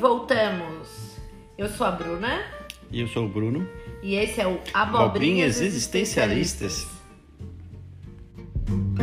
voltamos. Eu sou a Bruna. E eu sou o Bruno. E esse é o Abobrinhas, Abobrinhas Existencialistas. Voltamos,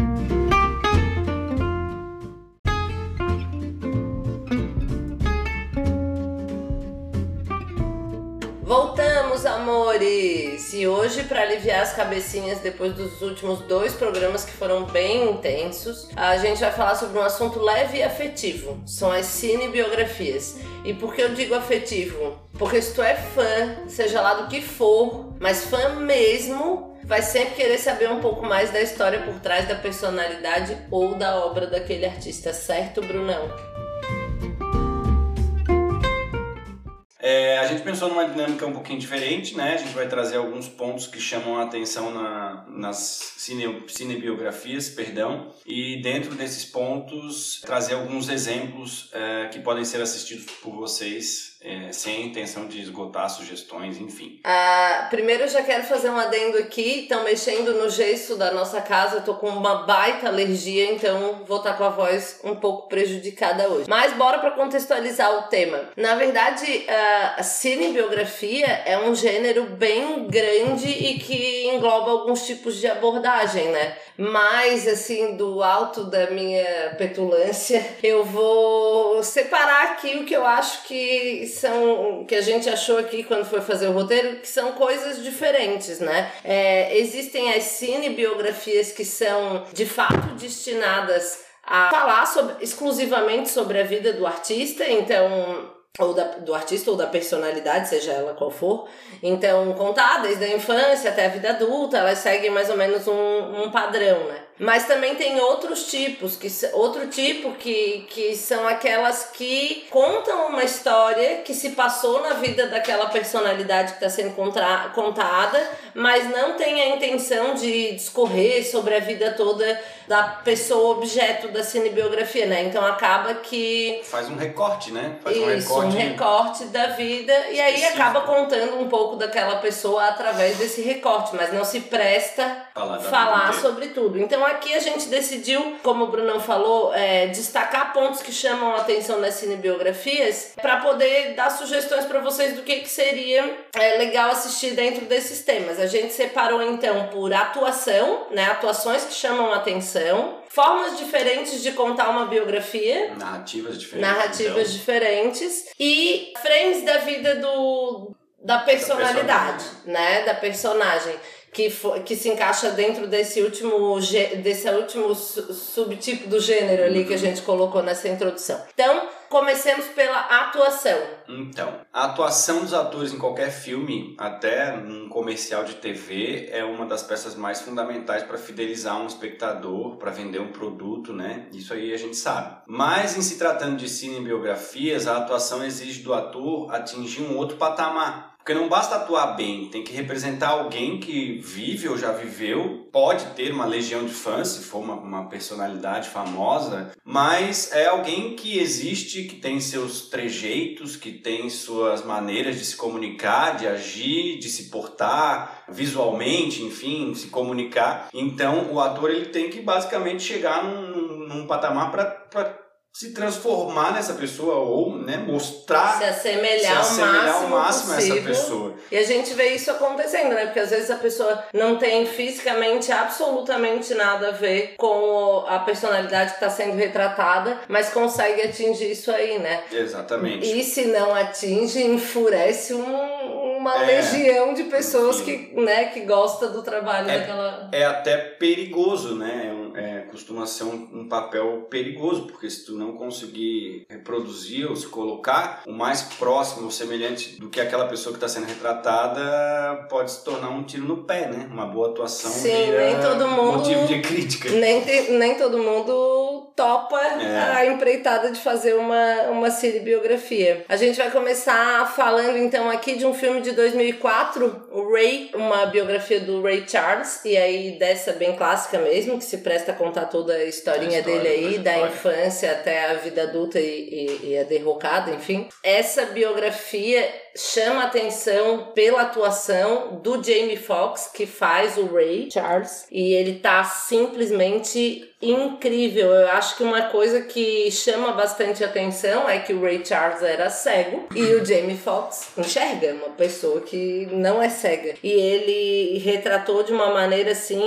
aliviar as cabecinhas depois dos últimos dois programas que foram bem intensos, a gente vai falar sobre um assunto leve e afetivo. São as cinebiografias. E por que eu digo afetivo? Porque se tu é fã, seja lá do que for, mas fã mesmo, vai sempre querer saber um pouco mais da história por trás da personalidade ou da obra daquele artista, certo, Brunão? É, a gente pensou numa dinâmica um pouquinho diferente, né? A gente vai trazer alguns pontos que chamam a atenção na, nas cine, cinebiografias, perdão, e dentro desses pontos trazer alguns exemplos é, que podem ser assistidos por vocês é, sem a intenção de esgotar sugestões, enfim. Ah, primeiro eu já quero fazer um adendo aqui, estão mexendo no gesso da nossa casa, eu tô com uma baita alergia, então vou estar com a voz um pouco prejudicada hoje. Mas bora para contextualizar o tema. Na verdade, a cinebiografia é um gênero bem grande e que engloba alguns tipos de abordagem, né? Mas, assim, do alto da minha petulância, eu vou separar aqui o que eu acho que são. que a gente achou aqui quando foi fazer o roteiro, que são coisas diferentes, né? É, existem as cinebiografias que são de fato destinadas a falar sobre, exclusivamente sobre a vida do artista, então ou da, do artista ou da personalidade, seja ela qual for. Então, contar desde a infância até a vida adulta, elas seguem mais ou menos um, um padrão, né? Mas também tem outros tipos, que outro tipo que, que são aquelas que contam uma história que se passou na vida daquela personalidade que está sendo contra, contada, mas não tem a intenção de discorrer sobre a vida toda da pessoa objeto da cinebiografia, né? Então acaba que. Faz um recorte, né? Faz Isso, um recorte. um recorte da vida, e aí Específico. acaba contando um pouco daquela pessoa através desse recorte, mas não se presta Falar falar sobre tudo. Então aqui a gente decidiu, como o Brunão falou, é, destacar pontos que chamam a atenção nas cinebiografias para poder dar sugestões para vocês do que, que seria é, legal assistir dentro desses temas. A gente separou então por atuação, né, atuações que chamam a atenção, formas diferentes de contar uma biografia, Narrativas diferentes. narrativas então. diferentes e frames da vida do da personalidade, né, da personagem que fo- que se encaixa dentro desse último desse último su- subtipo do gênero ali que a gente colocou nessa introdução. Então, comecemos pela atuação. Então, a atuação dos atores em qualquer filme, até num comercial de TV, é uma das peças mais fundamentais para fidelizar um espectador, para vender um produto, né? Isso aí a gente sabe. Mas em se tratando de cinebiografias, a atuação exige do ator atingir um outro patamar. Porque não basta atuar bem, tem que representar alguém que vive ou já viveu, pode ter uma legião de fãs, se for uma, uma personalidade famosa, mas é alguém que existe, que tem seus trejeitos, que tem suas maneiras de se comunicar, de agir, de se portar visualmente, enfim, se comunicar. Então o ator ele tem que basicamente chegar num, num- num patamar para se transformar nessa pessoa ou né, mostrar se assemelhar, se assemelhar ao máximo, ao máximo a essa possível. pessoa. E a gente vê isso acontecendo, né? Porque às vezes a pessoa não tem fisicamente absolutamente nada a ver com a personalidade que está sendo retratada, mas consegue atingir isso aí, né? Exatamente. E se não atinge, enfurece um- uma É, legião de pessoas enfim. que, né, que gosta do trabalho É- daquela. É até perigoso, né? É é, costuma ser um, um papel perigoso, porque se tu não conseguir reproduzir ou se colocar o mais próximo ou semelhante do que aquela pessoa que está sendo retratada, pode se tornar um tiro no pé, né? Uma boa atuação Sim, nem todo mundo- motivo de crítica. Nem, nem todo mundo topa É. a empreitada de fazer uma, uma cinebiografia. A gente vai começar falando então aqui de um filme de 2004, o Ray, uma biografia do Ray Charles, e aí dessa bem clássica mesmo, que se presta a contar toda a historinha A história, dele aí, da infância até a vida adulta e, e, e a derrocada, enfim. Essa biografia chama atenção pela atuação do Jamie Foxx, que faz o Ray Charles, e ele tá simplesmente incrível. Eu acho que uma coisa que chama bastante atenção é que o Ray Charles era cego e o Jamie Foxx enxerga, uma pessoa que não é cega. E ele retratou de uma maneira assim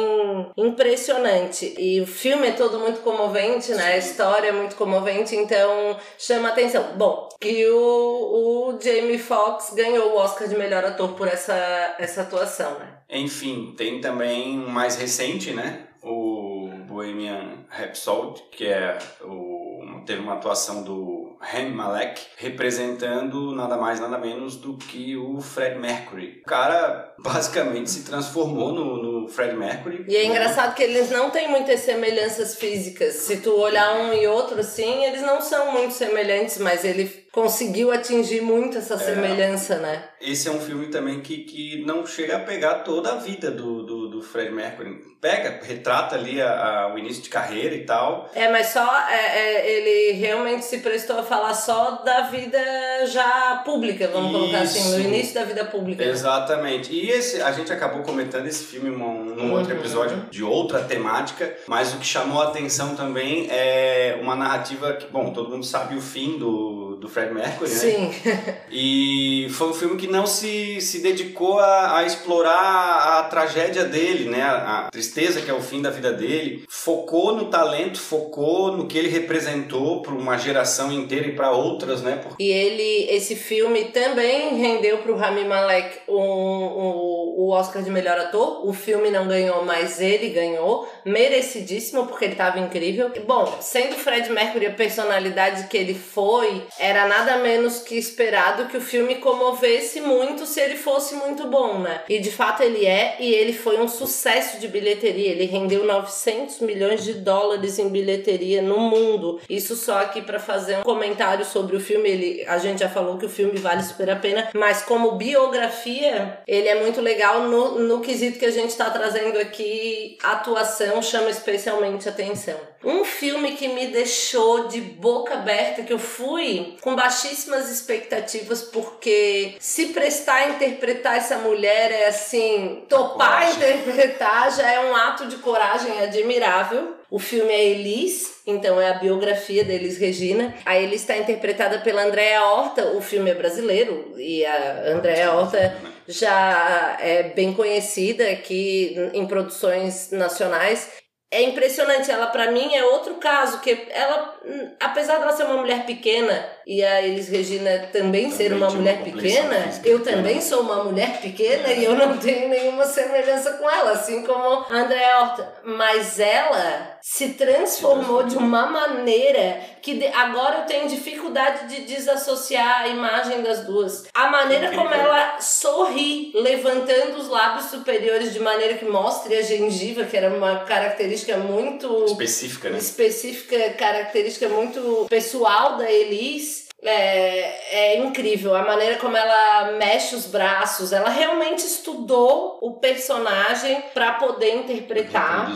impressionante. E o filme é todo muito comovente, né? A história é muito comovente, então chama atenção. Bom, que o, o Jamie Foxx ganhou o Oscar de melhor ator por essa, essa atuação, né? Enfim, tem também um mais recente, né? O Bohemian Rhapsody, que é o, teve uma atuação do Rami Malek, representando nada mais nada menos do que o Fred Mercury. O cara basicamente se transformou no, no Fred Mercury. E é engraçado que eles não têm muitas semelhanças físicas. Se tu olhar um e outro assim, eles não são muito semelhantes, mas ele conseguiu atingir muito essa é. semelhança, né? Esse é um filme também que, que não chega a pegar toda a vida do, do, do Fred Mercury. Pega, retrata ali a, a, o início de carreira e tal. É, mas só é, é, ele realmente se prestou a falar só da vida já pública, vamos Isso. colocar assim, no início da vida pública. Né? Exatamente. E esse, a gente acabou comentando esse filme num, num uhum. outro episódio de outra temática, mas o que chamou a atenção também é uma narrativa que, bom, todo mundo sabe o fim do, do Fred Mercury, né? Sim. E foi um filme que não se, se dedicou a, a explorar a tragédia dele, né? A, a, tristeza que é o fim da vida dele. Focou no talento, focou no que ele representou para uma geração inteira e para outras, né? Porque... E ele, esse filme também rendeu para o Rami Malek um, um, o Oscar de melhor ator. O filme não ganhou, mas ele ganhou. Merecidíssimo, porque ele estava incrível. Bom, sendo Fred Mercury a personalidade que ele foi, era nada menos que esperado que o filme comovesse muito se ele fosse muito bom, né? E de fato ele é, e ele foi um sucesso de bilheteria. Ele rendeu 900 milhões de dólares em bilheteria no mundo. Isso só aqui para fazer um comentário sobre o filme. Ele, a gente já falou que o filme vale super a pena, mas como biografia, ele é muito legal no, no quesito que a gente está trazendo aqui. Atuação chama especialmente atenção. Um filme que me deixou de boca aberta, que eu fui com baixíssimas expectativas, porque se prestar a interpretar essa mulher é assim, topar a interpretar já é um ato de coragem admirável. O filme é Elis, então é a biografia da Elis Regina. A Elis está interpretada pela Andréa Horta, o filme é brasileiro, e a Andréa Horta já é bem conhecida aqui em produções nacionais é impressionante. Ela, para mim, é outro caso. que Ela, apesar de ela ser uma mulher pequena e a Elis Regina também, também ser uma mulher pequena, eu também sou uma mulher pequena é. e eu não tenho nenhuma semelhança com ela, assim como a Andréa Horta. Mas ela se transformou de uma maneira que agora eu tenho dificuldade de desassociar a imagem das duas. A maneira como ela sorri, levantando os lábios superiores de maneira que mostre a gengiva, que era uma característica muito específica, né? Específica, característica muito pessoal da Elis é, é incrível a maneira como ela mexe os braços. Ela realmente estudou o personagem para poder interpretar.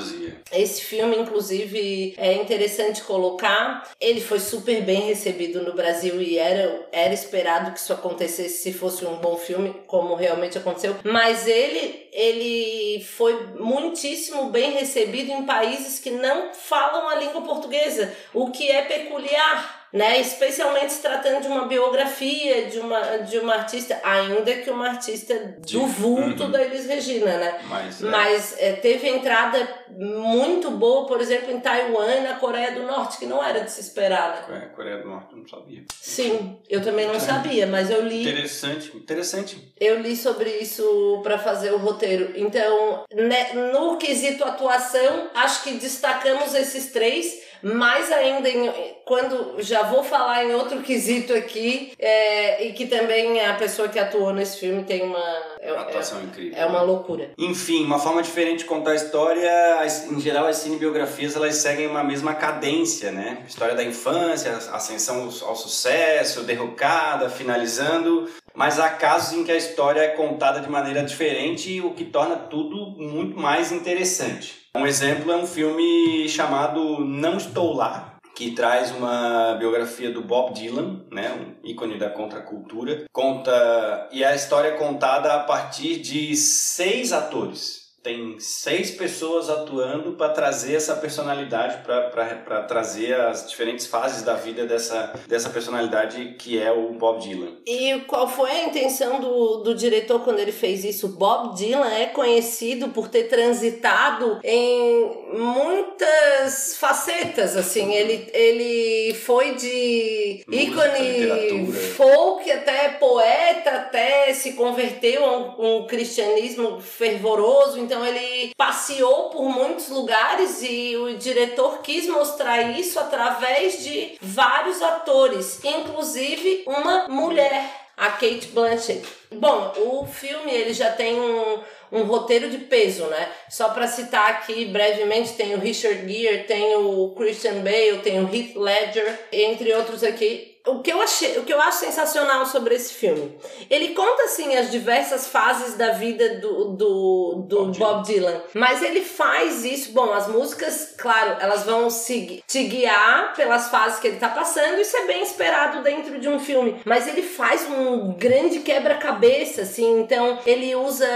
Esse filme, inclusive, é interessante colocar. Ele foi super bem recebido no Brasil e era, era esperado que isso acontecesse se fosse um bom filme, como realmente aconteceu. Mas ele, ele foi muitíssimo bem recebido em países que não falam a língua portuguesa, o que é peculiar né? Especialmente se tratando de uma biografia de uma, de uma artista, ainda que uma artista do vulto uhum. da Elis Regina, né? Mas, é. Mas é, teve entrada muito boa, por exemplo, em Taiwan na Coreia do Norte, que não era de se esperar. Né? Coreia do Norte, eu não sabia. Sim, eu também não sabia, mas eu li. Interessante, interessante. Eu li sobre isso para fazer o roteiro. Então, né, no quesito atuação, acho que destacamos esses três mais ainda em, quando já vou falar em outro quesito aqui, é, e que também a pessoa que atuou nesse filme tem uma. É, uma atuação é, incrível. É uma loucura. Enfim, uma forma diferente de contar a história, em geral as cinebiografias elas seguem uma mesma cadência, né? História da infância, ascensão ao sucesso, derrocada, finalizando mas há casos em que a história é contada de maneira diferente, o que torna tudo muito mais interessante. Um exemplo é um filme chamado Não Estou Lá, que traz uma biografia do Bob Dylan, né, um ícone da contracultura. Conta e a história é contada a partir de seis atores tem seis pessoas atuando para trazer essa personalidade, para trazer as diferentes fases da vida dessa, dessa personalidade que é o Bob Dylan. E qual foi a intenção do, do diretor quando ele fez isso? Bob Dylan é conhecido por ter transitado em muitas facetas, assim, ele, ele foi de ícone folk até poeta, até se converteu a um, um cristianismo fervoroso, então então ele passeou por muitos lugares e o diretor quis mostrar isso através de vários atores, inclusive uma mulher, a Kate Blanchett. Bom, o filme ele já tem um, um roteiro de peso, né? Só para citar aqui brevemente, tem o Richard Gere, tem o Christian Bale, tem o Heath Ledger, entre outros aqui o que eu achei, o que eu acho sensacional sobre esse filme, ele conta assim as diversas fases da vida do, do, do Bob, Bob Dylan. Dylan, mas ele faz isso. Bom, as músicas, claro, elas vão se, te guiar pelas fases que ele tá passando. Isso é bem esperado dentro de um filme, mas ele faz um grande quebra-cabeça, assim. Então ele usa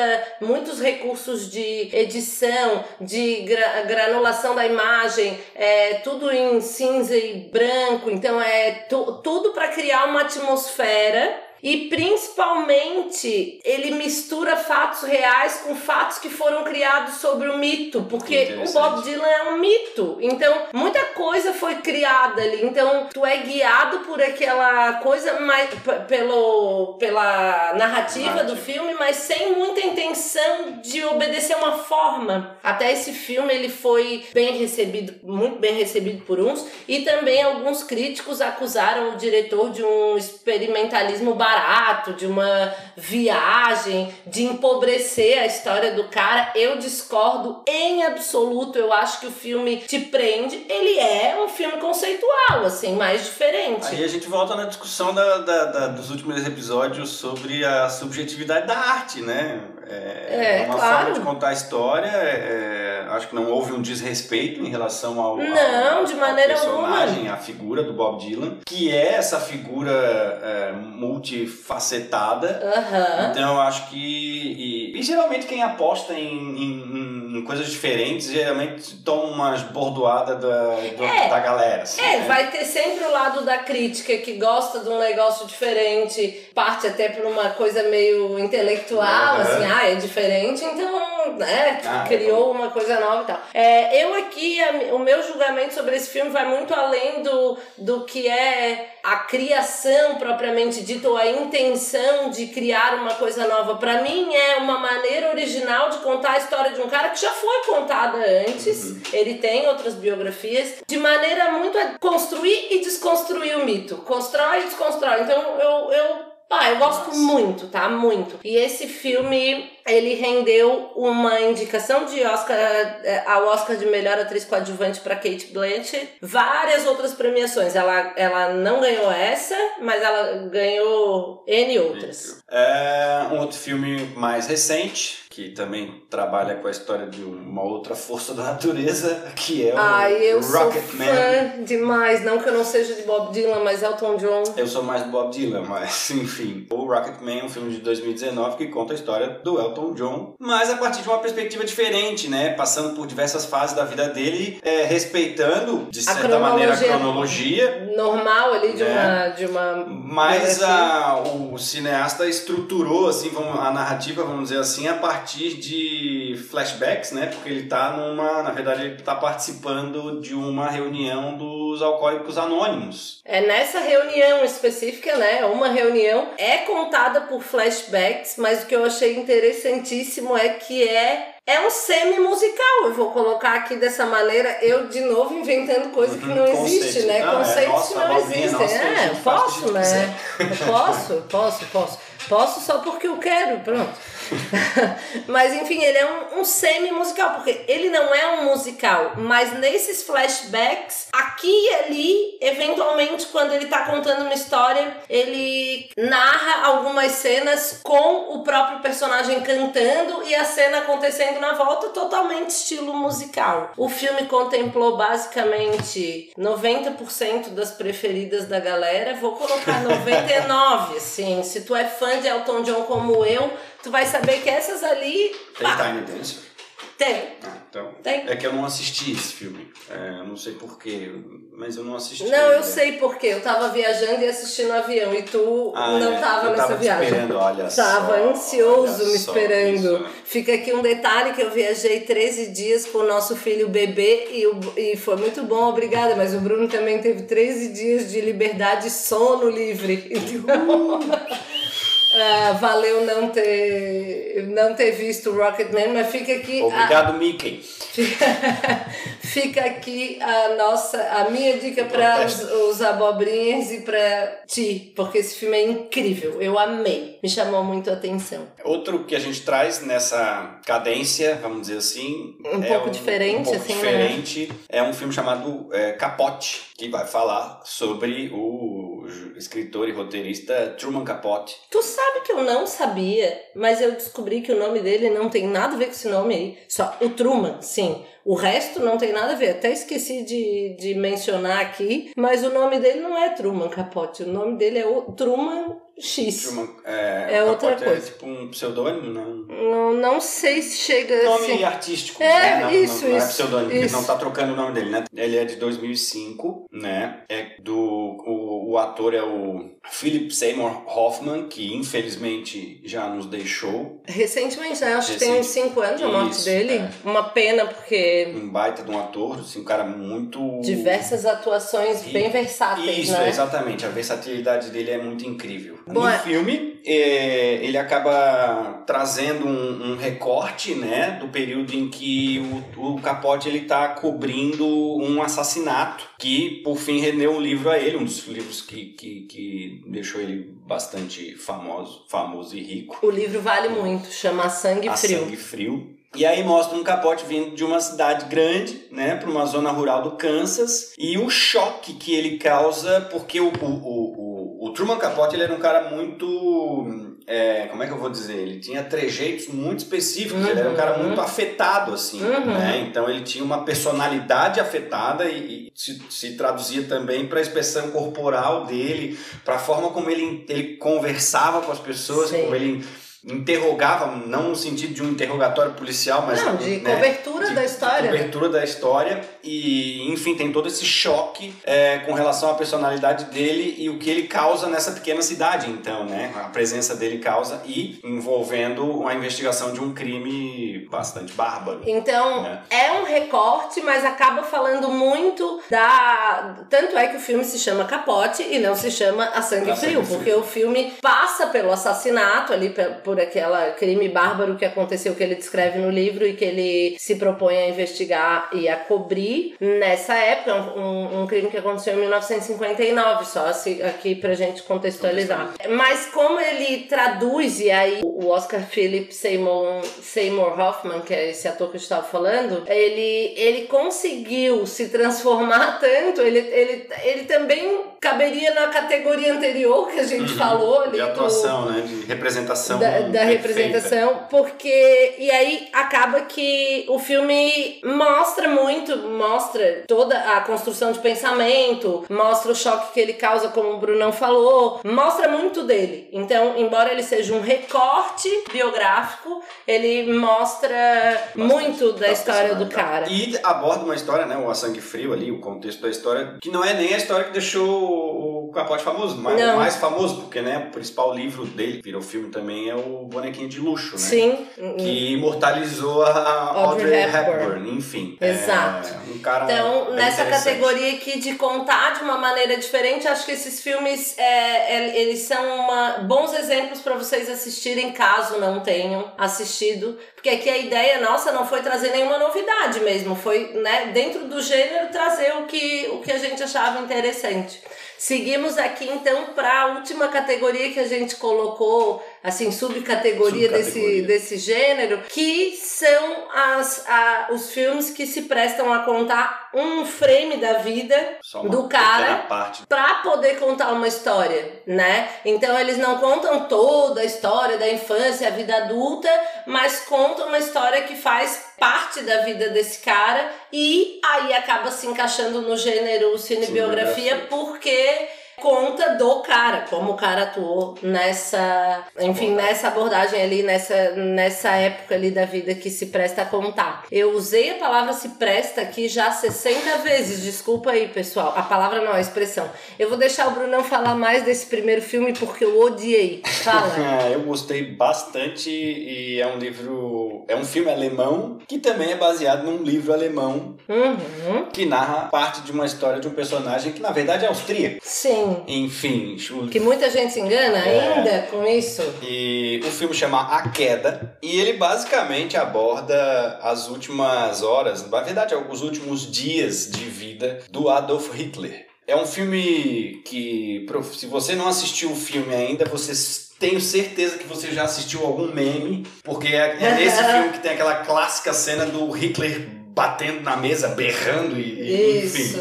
muitos recursos de edição, de gra granulação da imagem, é tudo em cinza e branco. Então é tudo tudo para criar uma atmosfera e principalmente ele mistura fatos reais com fatos que foram criados sobre o mito, porque o Bob Dylan é um mito. Então, muita coisa foi criada ali. Então, tu é guiado por aquela coisa mais pelo pela narrativa do filme, mas sem muita intenção de obedecer uma forma. Até esse filme ele foi bem recebido, muito bem recebido por uns, e também alguns críticos acusaram o diretor de um experimentalismo barato, de uma viagem, de empobrecer a história do cara. Eu discordo em absoluto. Eu acho que o filme te prende. Ele é um filme conceitual, assim, mais diferente. Aí a gente volta na discussão da, da, da dos últimos episódios sobre a subjetividade da arte, né? É, é uma claro. forma de contar a história. É, acho que não houve um desrespeito em relação ao, não, ao, de maneira ao personagem, a figura do Bob Dylan, que é essa figura é, multifacetada. Uhum. Então eu acho que. E, e geralmente quem aposta em, em, em, coisas diferentes geralmente toma umas bordoadas da, do, é, da galera. Assim, é, né? vai ter sempre o lado da crítica que gosta de um negócio diferente, parte até por uma coisa meio intelectual, uhum. assim, ah, é diferente, então, né, ah, é criou uma coisa nova e tal. É, eu aqui, o meu julgamento sobre esse filme vai muito além do, do que é a criação propriamente dita ou a intenção de criar uma coisa nova. Para mim é uma maneira original de contar a história de um cara que já foi contada antes. Uhum. Ele tem outras biografias de maneira muito a construir e desconstruir o mito. Constrói e desconstrói. Então eu, eu ah, eu gosto muito, tá? Muito. E esse filme, ele rendeu uma indicação de Oscar eh, ao Oscar de melhor atriz coadjuvante para Kate Blanchett, várias outras premiações. Ela, ela não ganhou essa, mas ela ganhou N outras. É um outro filme mais recente, que também trabalha com a história de uma outra força da natureza, que é o Ai, eu Rocket sou Man. fã demais, não que eu não seja de Bob Dylan, mas Elton John. Eu sou mais Bob Dylan, mas enfim. O Rocket Man é um filme de 2019 que conta a história do Elton John, mas a partir de uma perspectiva diferente, né? Passando por diversas fases da vida dele, é, respeitando, de certa maneira, a cronologia. Normal ali de né? uma. De uma mas a, o cineasta estruturou assim, a narrativa, vamos dizer assim, a partir de flashbacks, né? Porque ele tá numa, na verdade, ele tá participando de uma reunião dos alcoólicos anônimos. É nessa reunião específica, né? Uma reunião é contada por flashbacks, mas o que eu achei interessantíssimo é que é é um semi-musical, eu vou colocar aqui dessa maneira, eu de novo inventando coisa que não uhum, existe, né? Conceitos é, que não existem. É, posso, né? Eu posso, posso, posso. Posso só porque eu quero, pronto. mas enfim, ele é um, um semi-musical, porque ele não é um musical, mas nesses flashbacks, aqui e ali, eventualmente, quando ele tá contando uma história, ele narra algumas cenas com o próprio personagem cantando e a cena acontecendo na volta, totalmente estilo musical. O filme contemplou basicamente 90% das preferidas da galera, vou colocar 99, assim. Se tu é fã de Elton John como eu, tu vai saber que essas ali. Tem Tiny Dancer? tem. Ah, então. Tem. É que eu não assisti esse filme. É, eu não sei porquê, mas eu não assisti. Não, eu sei porque eu tava viajando e assistindo no avião e tu Ah, não é. tava Eu nessa tava viagem. esperando, olha Tava só, ansioso olha me só esperando. isso, né? Fica aqui um detalhe que eu viajei 13 dias com o nosso filho bebê e, o- e foi muito bom, obrigada. Mas o Bruno também teve 13 dias de liberdade e sono livre. Então. ah, valeu não ter, não ter visto o Rocketman, mas fica aqui. a- Obrigado, Mickey. Fica aqui a nossa, a minha dica para os, os abobrinhas e para ti, porque esse filme é incrível. Eu amei, me chamou muito a atenção. Outro que a gente traz nessa cadência, vamos dizer assim. Um é pouco diferente, um pouco assim, né? diferente. É um filme chamado é, Capote, que vai falar sobre o escritor e roteirista Truman Capote. Tu sabe que eu não sabia, mas eu descobri que o nome dele não tem nada a ver com esse nome aí. Só o Truman, sim. O resto não tem nada a ver. Até esqueci de, de mencionar aqui, mas o nome dele não é Truman Capote. O nome dele é o Truman X. Truman, é, É outra Capote coisa. É tipo um pseudônimo, não? Não, não sei se chega Nome assim. artístico, É, né? Não, isso, não, não é isso, pseudônimo, ele isso. não tá trocando o nome dele, né? Ele é de 2005, né? É do... O, o ator é o Philip Seymour Hoffman, que infelizmente já nos deixou. Recentemente, né? Acho que tem uns Recente. 5 anos a morte Isso, dele. é. Uma pena, porque Um baita de um ator, assim, um cara muito... diversas atuações E- bem versáteis, Isso, né? exatamente. A versatilidade dele é muito incrível. Bom, no é- filme, é, ele acaba trazendo um, um recorte, né, do período em que o, o Capote ele tá cobrindo um assassinato que, por fim, rendeu um livro a ele, um dos livros que, que, que deixou ele bastante famoso, famoso e rico. O livro vale muito, chama Sangue A Frio. Sangue Frio. E aí mostra um capote vindo de uma cidade grande, né, para uma zona rural do Kansas, e o choque que ele causa, porque o, o, o, o, Truman Capote ele era um cara muito. é, como é que eu vou dizer? Ele tinha trejeitos muito específicos, ele era um cara Uhum. muito afetado, assim, Uhum. né? Então ele tinha uma personalidade afetada e, e se, se traduzia também para a expressão corporal dele, para a forma como ele, ele conversava com as pessoas, Sim. como ele interrogava, não no sentido de um interrogatório policial, mas Não, de né, cobertura de- da história. cobertura da história e enfim tem todo esse choque é, com relação à personalidade dele e o que ele causa nessa pequena cidade então né a presença dele causa e envolvendo uma investigação de um crime bastante bárbaro Então, né? é um recorte, mas acaba falando muito da. Tanto é que o filme se chama Capote e não se chama A Sangue A Sangue Frio, Frio. porque o filme passa pelo assassinato ali, por aquele crime bárbaro que aconteceu, que ele descreve no livro e que ele se propõe a investigar e a cobrir nessa época. Um, um crime que aconteceu em 1959, só assim, aqui pra gente contextualizar. Mas como ele traduz, e aí o Oscar Philip Seymour, Seymour Hoffman, que é esse ator que eu estava falando, ele, ele conseguiu se transformar tanto, ele, ele, ele também caberia na categoria anterior que a gente falou ali. Uhum. de do- atuação né de representação da, da perfeita. representação, porque e aí acaba que o filme mostra muito, mostra toda a construção de pensamento, mostra o choque que ele causa, como o Brunão falou, mostra muito dele. Então, embora ele seja um recorte biográfico, ele mostra muito da, história do cara. E aborda uma história, né? O A Sangue Frio ali, o contexto da história, que não é nem a história que deixou o Capote famoso, mas Não. o mais famoso, porque né, o principal livro dele, virou filme também, é o Bonequinho de Luxo, né? Sim. Que imortalizou a Audrey Audrey Hepburn. Hepburn, enfim. Exato. É um cara Então, nessa categoria aqui de contar de uma maneira diferente, acho que esses filmes é, é, eles são uma- bons exemplos para vocês assistirem caso não tenham assistido. Porque aqui a ideia nossa não foi trazer nenhuma novidade mesmo, foi né, dentro do gênero trazer o que, o que a gente achava interessante. Seguimos aqui então para a última categoria que a gente colocou assim, subcategoria, desse, Subcategoria. desse gênero, que são as, a- os filmes que se prestam a contar um frame da vida do cara pra poder contar uma história, né? Então eles não contam toda a história da infância, a vida adulta, mas contam uma história que faz parte da vida desse cara e aí acaba se encaixando no gênero cinebiografia Cinebiografia. porque conta do cara, como o cara atuou nessa, enfim, nessa abordagem ali, nessa, nessa época ali da vida que se presta a contar. Eu usei a palavra se presta aqui já 60 vezes, desculpa aí, pessoal. A palavra não, a expressão. Eu vou deixar o Brunão falar mais desse primeiro filme porque eu odiei. Fala. É, eu gostei bastante e é um livro, é um filme alemão que também é baseado num livro alemão Uhum. que narra parte de uma história de um personagem que na verdade é austríaco. Sim. Enfim. Que muita gente se engana É. ainda com isso. E o filme chama A Queda e ele basicamente aborda as últimas horas, na verdade, os últimos dias de vida do Adolf Hitler. É um filme que, se você não assistiu o filme ainda, você tenho certeza que você já assistiu algum meme, porque é, é nesse filme que tem aquela clássica cena do Hitler batendo na mesa, berrando e, e enfim.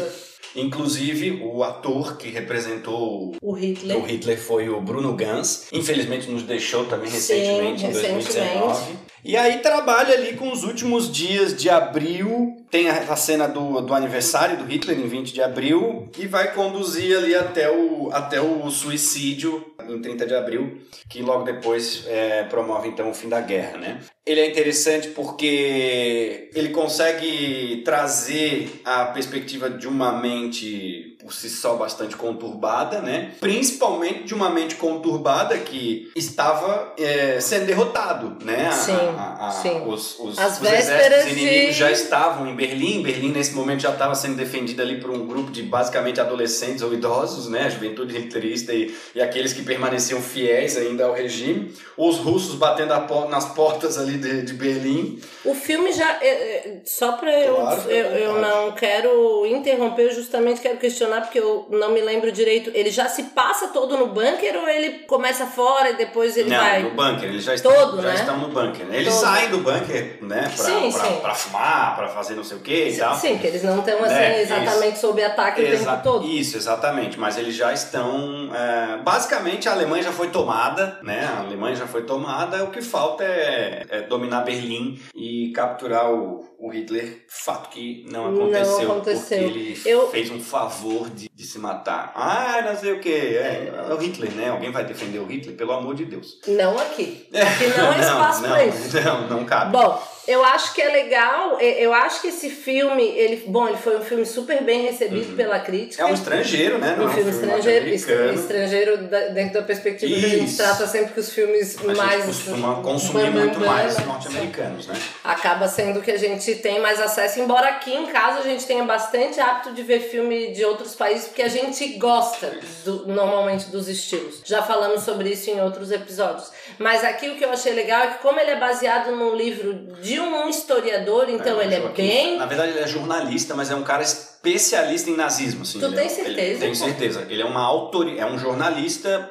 Inclusive, o ator que representou O Hitler. o Hitler foi o Bruno Gans. Infelizmente nos deixou também Sim, recentemente, em recentemente. 2019. E aí trabalha ali com os últimos dias de abril. Tem a, a cena do, do aniversário do Hitler, em 20 de abril. E vai conduzir ali até o, até o suicídio, em 30 de abril. Que logo depois é, promove então o fim da guerra, né? Ele é interessante porque ele consegue trazer a perspectiva de uma mente por si só bastante conturbada, né? Principalmente de uma mente conturbada que estava é, sendo derrotado, né? A- Sim, a- a- sim. Os, os, As os exércitos inimigos de- já estavam em Berlim. Berlim nesse momento já estava sendo defendida ali por um grupo de basicamente adolescentes ou idosos, né? A juventude hitlerista e, e aqueles que permaneciam fiéis ainda ao regime. Os russos batendo nas portas ali de, de Berlim. O filme já. é, é, Só eu. Claro, eu, eu vontade. não quero interromper, eu justamente quero questionar, porque eu não me lembro direito. Ele já se passa todo no bunker ou ele começa fora e depois ele Não, vai. no bunker, eles já estão, Todo, já né? estão no bunker. né? Eles Todo. saem do bunker, né? Pra, Sim, pra, sim. pra fumar, pra fazer não sei o que e tal. Sim, porque eles não estão assim É, exatamente sob ataque o Exa- tempo todo. Isso, exatamente. Mas eles já estão. é, basicamente, a Alemanha já foi tomada, né? A Alemanha já foi tomada. O que falta é, é dominar Berlim e capturar o, o Hitler. Fato que não Não aconteceu. aconteceu. Porque ele Eu- fez um favor de, de se matar. Ah, não sei o que. É, é o Hitler, né? Alguém vai defender o Hitler? Pelo amor de Deus. Não aqui. Aqui não é espaço não, pra isso. Não, não cabe. Bom, eu acho que é legal. e- Eu acho que esse filme, ele, bom, ele foi um filme super bem recebido pela crítica. é um estrangeiro, né? Não um é filme estrangeiro, norte-americano. estrangeiro da- dentro da perspectiva que a gente Isso. trata sempre que os filmes A mais gente costuma consumir muito mais norte-americanos, né? Acaba sendo que a gente tem mais acesso, embora aqui em casa a gente tenha bastante hábito de ver filme de outros países, porque a gente gosta do- normalmente dos estilos. Já falamos sobre isso em outros episódios. Mas aqui o que eu achei legal é que como ele é baseado num livro de um historiador, então ele é bem Na verdade, ele é jornalista, mas é um cara especialista em nazismo. Assim, Tu tem é- certeza? Tenho certeza. Ele é uma autoria, é um jornalista.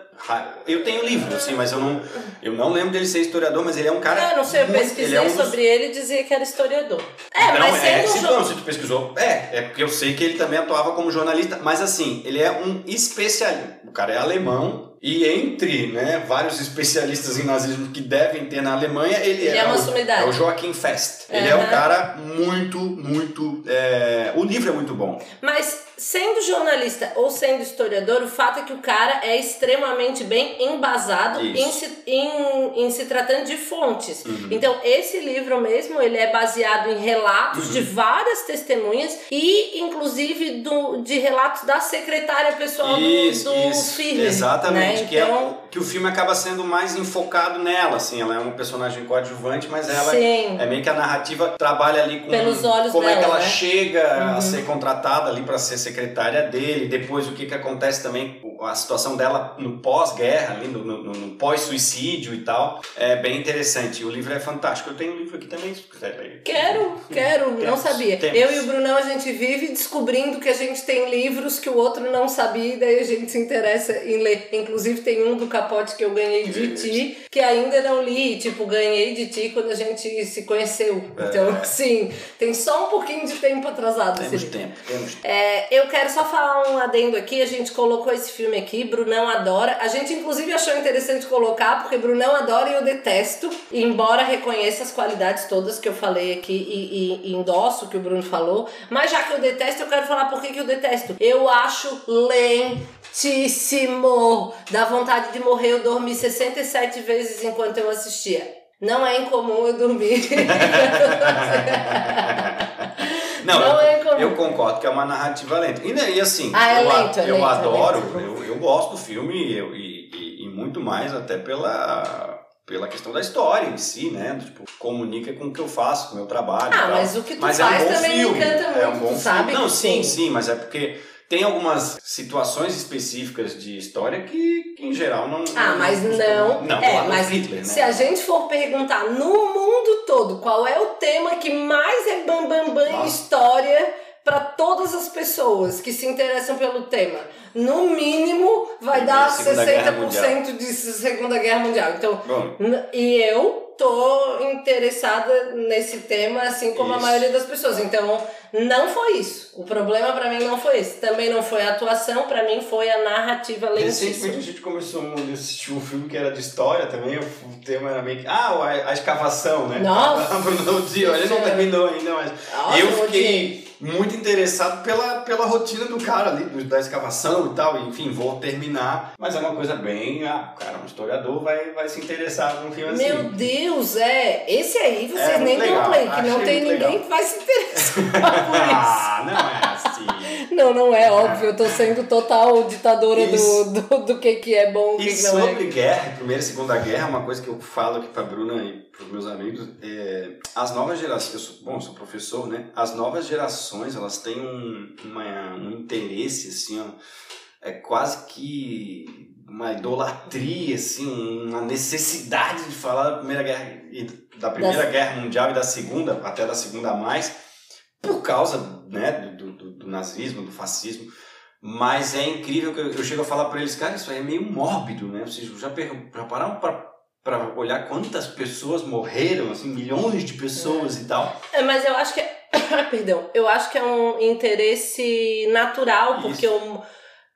Eu tenho livro, assim, mas eu não, eu não lembro dele ser historiador, mas ele é um cara. Eu não sei, eu muito- pesquisei ele é um dos- sobre ele e dizia que era historiador. É, não, mas é, se, não, se tu pesquisou, é, é porque eu sei que ele também atuava como jornalista, mas assim, ele é um especialista. O cara é alemão e entre né, vários especialistas em nazismo que devem ter na Alemanha, ele, Ele é uma o, é o Joaquim Fest. Ele é um cara muito, muito. é, O livro é muito bom. Mas sendo jornalista ou sendo historiador, o fato é que o cara é extremamente bem embasado em se, em, em se tratando de fontes. Uhum. Então, esse livro mesmo, ele é baseado em relatos Uhum. de várias testemunhas e, inclusive, do, de relatos da secretária pessoal Isso, do, do isso, Führer, exatamente. né? Que, é, Então, o- que o filme acaba sendo mais enfocado nela, assim. Ela é um personagem coadjuvante, mas ela sim. É meio que a narrativa trabalha ali com Pelos olhos como é que dela, ela né? chega Uhum. a ser contratada ali para ser secretária dele, depois o que que acontece também, a situação dela no pós-guerra, ali no, no- no pós-suicídio e tal, é bem interessante. O livro é fantástico. Eu tenho um livro aqui também, se quiser ler. Quero, quero, não Temos, sabia. temos. Eu e o Brunão, a gente vive descobrindo que a gente tem livros que o outro não sabia e daí a gente se interessa em ler. Inclusive tem um do capote que eu ganhei de ti, que ainda não li, tipo, ganhei de ti quando a gente se conheceu. Então, sim, tem só um pouquinho de tempo atrasado Temos tempo, temos tempo. É, eu quero só falar um adendo aqui. A gente colocou esse filme aqui, Brunão adora. A gente, inclusive, achou interessante colocar, porque Brunão adora e eu detesto. Embora reconheça as qualidades todas que eu falei aqui e, e, e endosso o que o Bruno falou, mas já que eu detesto, eu quero falar por que eu detesto. Eu acho lentíssimo. Dá vontade de morrer. Eu dormi 67 vezes enquanto eu assistia. Não é incomum eu dormir. Não, Não eu, é comum. eu concordo que é uma narrativa lenta. E, né, e assim, Ah, é eu, a- lento, é eu lento, é adoro, lento. eu, eu gosto do filme e, e, e- muito mais até pela, pela questão da história em si, né? Tipo, comunica com o que eu faço, com o meu trabalho. Ah, mas o que tu Mas faz é um bom também me filme, encanta É um muito, bom tu sabe filme. Não, que sim, sim. sim, mas é porque tem algumas situações específicas de história que, que em geral não. Ah, mas não. Não, é, lá no mas Hitler, né? se a gente for perguntar no mundo todo qual é o tema que mais é bam bam bam em história para todas as pessoas que se interessam pelo tema, no mínimo vai Primeira dar e Segunda Guerra 60% de Segunda Guerra Mundial. Então, Bom, E eu tô interessada nesse tema, assim como a Isso. maioria das pessoas. Então, não foi isso. O problema pra mim não foi esse. Também não foi a atuação, pra mim foi a narrativa Recentemente a lentíssima. gente começou a assistir um filme que era de história também, o tema era meio que. Ah, a, a escavação, né? Nossa! A Bruno Dio, ele não terminou ainda, mas. Nossa, eu eu fiquei muito interessado pela, pela rotina do cara ali, da escavação e tal. Enfim, vou terminar. Mas é uma coisa bem. Ah, cara, um historiador vai, vai se interessar num filme assim. Meu Deus, é. Esse aí vocês É, nem dão play, que não tem ninguém legal. que vai se interessar por isso. Ah, não é assim. Não, não é óbvio. Eu tô sendo total ditadora Isso. do, do, do que, que é bom e que, E que não é. sobre guerra, Primeira e Segunda Guerra, uma coisa que eu falo aqui pra Bruna e pros meus amigos, é, as novas gerações, eu sou, bom, eu sou professor, né? As novas gerações, elas têm um, uma- um interesse, assim, ó, é quase que uma idolatria, assim, uma necessidade de falar da Primeira Guerra, e da Primeira Guerra Mundial e da Segunda, até da Segunda a mais, por causa, né, do, do, do nazismo, do fascismo. Mas é incrível que eu, eu chego a falar pra eles, cara, isso aí é meio mórbido, né? Vocês já, já pararam pra olhar quantas pessoas morreram, assim, milhões de pessoas e tal? É, mas eu acho que é. Perdão. Eu acho que é um interesse natural, porque o,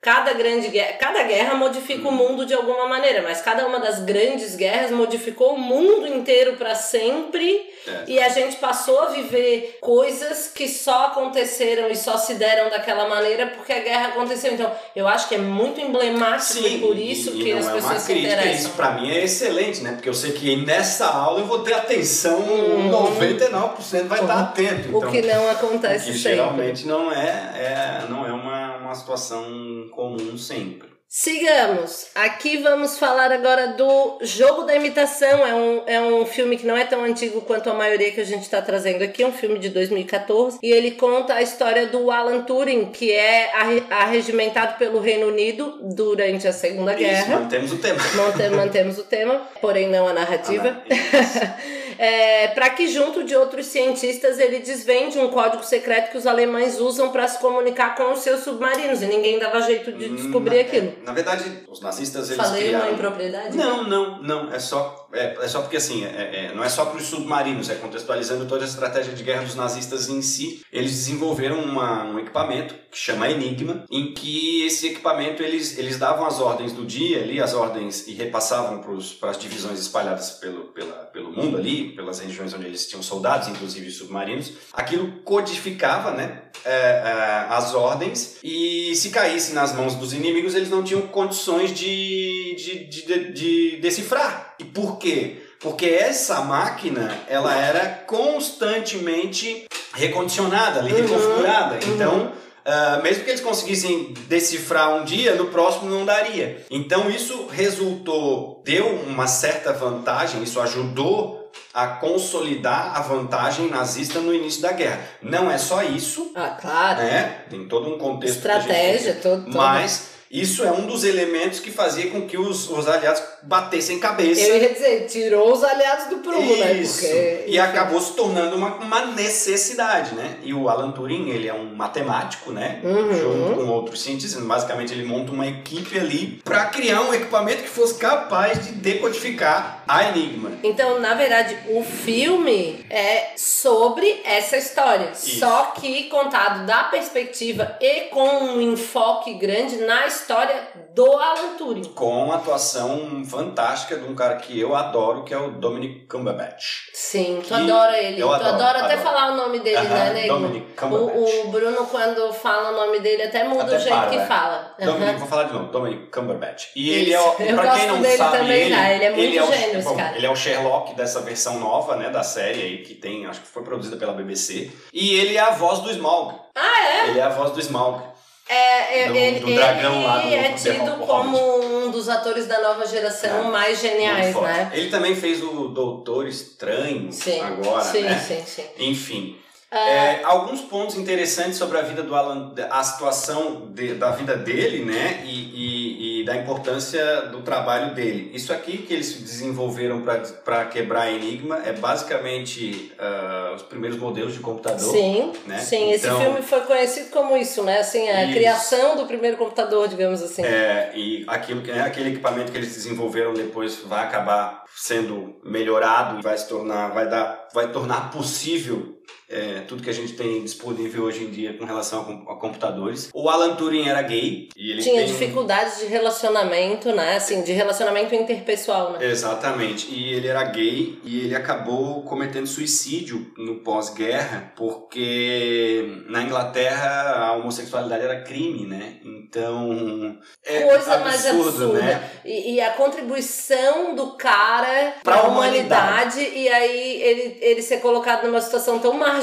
cada grande guerra. Cada guerra modifica o mundo de alguma maneira, mas cada uma das grandes guerras modificou o mundo inteiro para sempre. É. E a gente passou a viver coisas que só aconteceram e só se deram daquela maneira porque a guerra aconteceu. Então, eu acho que é muito emblemático e por isso e- e que não as é pessoas se interessam. Isso pra mim é excelente, né? Porque eu sei que nessa aula eu vou ter atenção, Uhum. 99% vai estar atento. Então, O que não o acontece que sempre. geralmente não é, é, não é uma, uma situação comum sempre. Sigamos. Aqui vamos falar agora do Jogo da Imitação. É um, é um filme que não é tão antigo quanto a maioria que a gente está trazendo aqui. É um filme de 2014. E ele conta a história do Alan Turing, que é arre- arregimentado pelo Reino Unido durante a Segunda Isso, Guerra. mantemos o tema. Mante- Mantemos o tema, porém não a narrativa. Ah, É, para que, junto de outros cientistas, ele desvende um código secreto que os alemães usam para se comunicar com os seus submarinos. E ninguém dava jeito de descobrir Na- aquilo. Na verdade, os nazistas eles Falei criaram... uma impropriedade? Não, não, não. É só, é, é só porque assim, é, é- não é só para os submarinos, é contextualizando toda a estratégia de guerra dos nazistas em si. Eles desenvolveram uma- um equipamento que chama Enigma, em que esse equipamento eles, eles davam as ordens do dia ali, as ordens e repassavam para as divisões espalhadas pelo, pela, pelo mundo ali, pelas regiões onde eles tinham soldados, inclusive submarinos. Aquilo codificava, né, é, é, as ordens e se caísse nas mãos dos inimigos, eles não tinham condições de, de, de, de- de decifrar. E por quê? Porque essa máquina, ela era constantemente recondicionada, ali, Uhum, reconfigurada. uhum. Então, ah, mesmo que eles conseguissem decifrar um dia, no próximo não daria. Então, isso resultou, deu uma certa vantagem, isso ajudou a consolidar a vantagem nazista no início da guerra. Não é só isso, Ah, claro. né? Tem todo um contexto. Estratégia, todo. Mas isso é um dos elementos que fazia com que os, os aliados batessem cabeça. Eu ia dizer, tirou os aliados do prumo, né? Isso. Porque, e acabou se tornando uma, uma necessidade, né? E o Alan Turing, ele é um matemático, né? Uhum. Junto com outros cientistas. Basicamente, ele monta uma equipe ali para criar um equipamento que fosse capaz de decodificar a Enigma. Então, na verdade, o filme é sobre essa história. Isso. Só que contado da perspectiva e com um enfoque grande na história do Alan Turing. Com uma atuação fantástica de um cara que eu adoro, que é o Dominic Cumberbatch. Sim, tu adora ele. eu tu adoro, adora até adoro. falar o nome dele, Aham, né, Nego? Dominic Cumberbatch. O, o Bruno, quando fala o nome dele, até muda Até o jeito para, que né? fala. Dominic, Aham. vou falar de novo, Dominic Cumberbatch. E Isso. ele é, o- Eu pra gosto quem não dele sabe, também, ele, tá? Ele é muito o- gênio, bom, cara. Ele é o Sherlock dessa versão nova, né, da série aí, que tem, acho que foi produzida pela BBC. E ele é a voz do Smaug. Ah, é? Ele é a voz do Smaug. É, Do- ele, do dragão lá do- ele é do tido como um dos atores da nova geração É. mais geniais, né? Ele também fez o Doutor Estranho Sim. agora, sim, né? sim, sim. Enfim. É, alguns pontos interessantes sobre a vida do Alan, a situação de- da vida dele, né? E, e- e da importância do trabalho dele. Isso aqui que eles desenvolveram para quebrar Enigma é basicamente ah, os primeiros modelos de computador. Sim, né? sim. Esse Então- filme foi conhecido como isso, né? Assim, a Isso. criação do primeiro computador, digamos assim. É, e aquilo que é aquele equipamento que eles desenvolveram depois vai acabar sendo melhorado e vai se tornar, vai dar, vai tornar possível é, tudo que a gente tem disponível hoje em dia com relação a, a computadores. O Alan Turing era gay e ele Tinha tem... dificuldades de relacionamento, né? Assim, de relacionamento interpessoal, né? Exatamente. E ele era gay e ele acabou cometendo suicídio no pós-guerra porque na Inglaterra a homossexualidade era crime, né? Então é Coisa mais absurdo, absurda. né? E, e a contribuição do cara Pra pra humanidade. humanidade, e aí ele, ele ser colocado numa situação tão marginal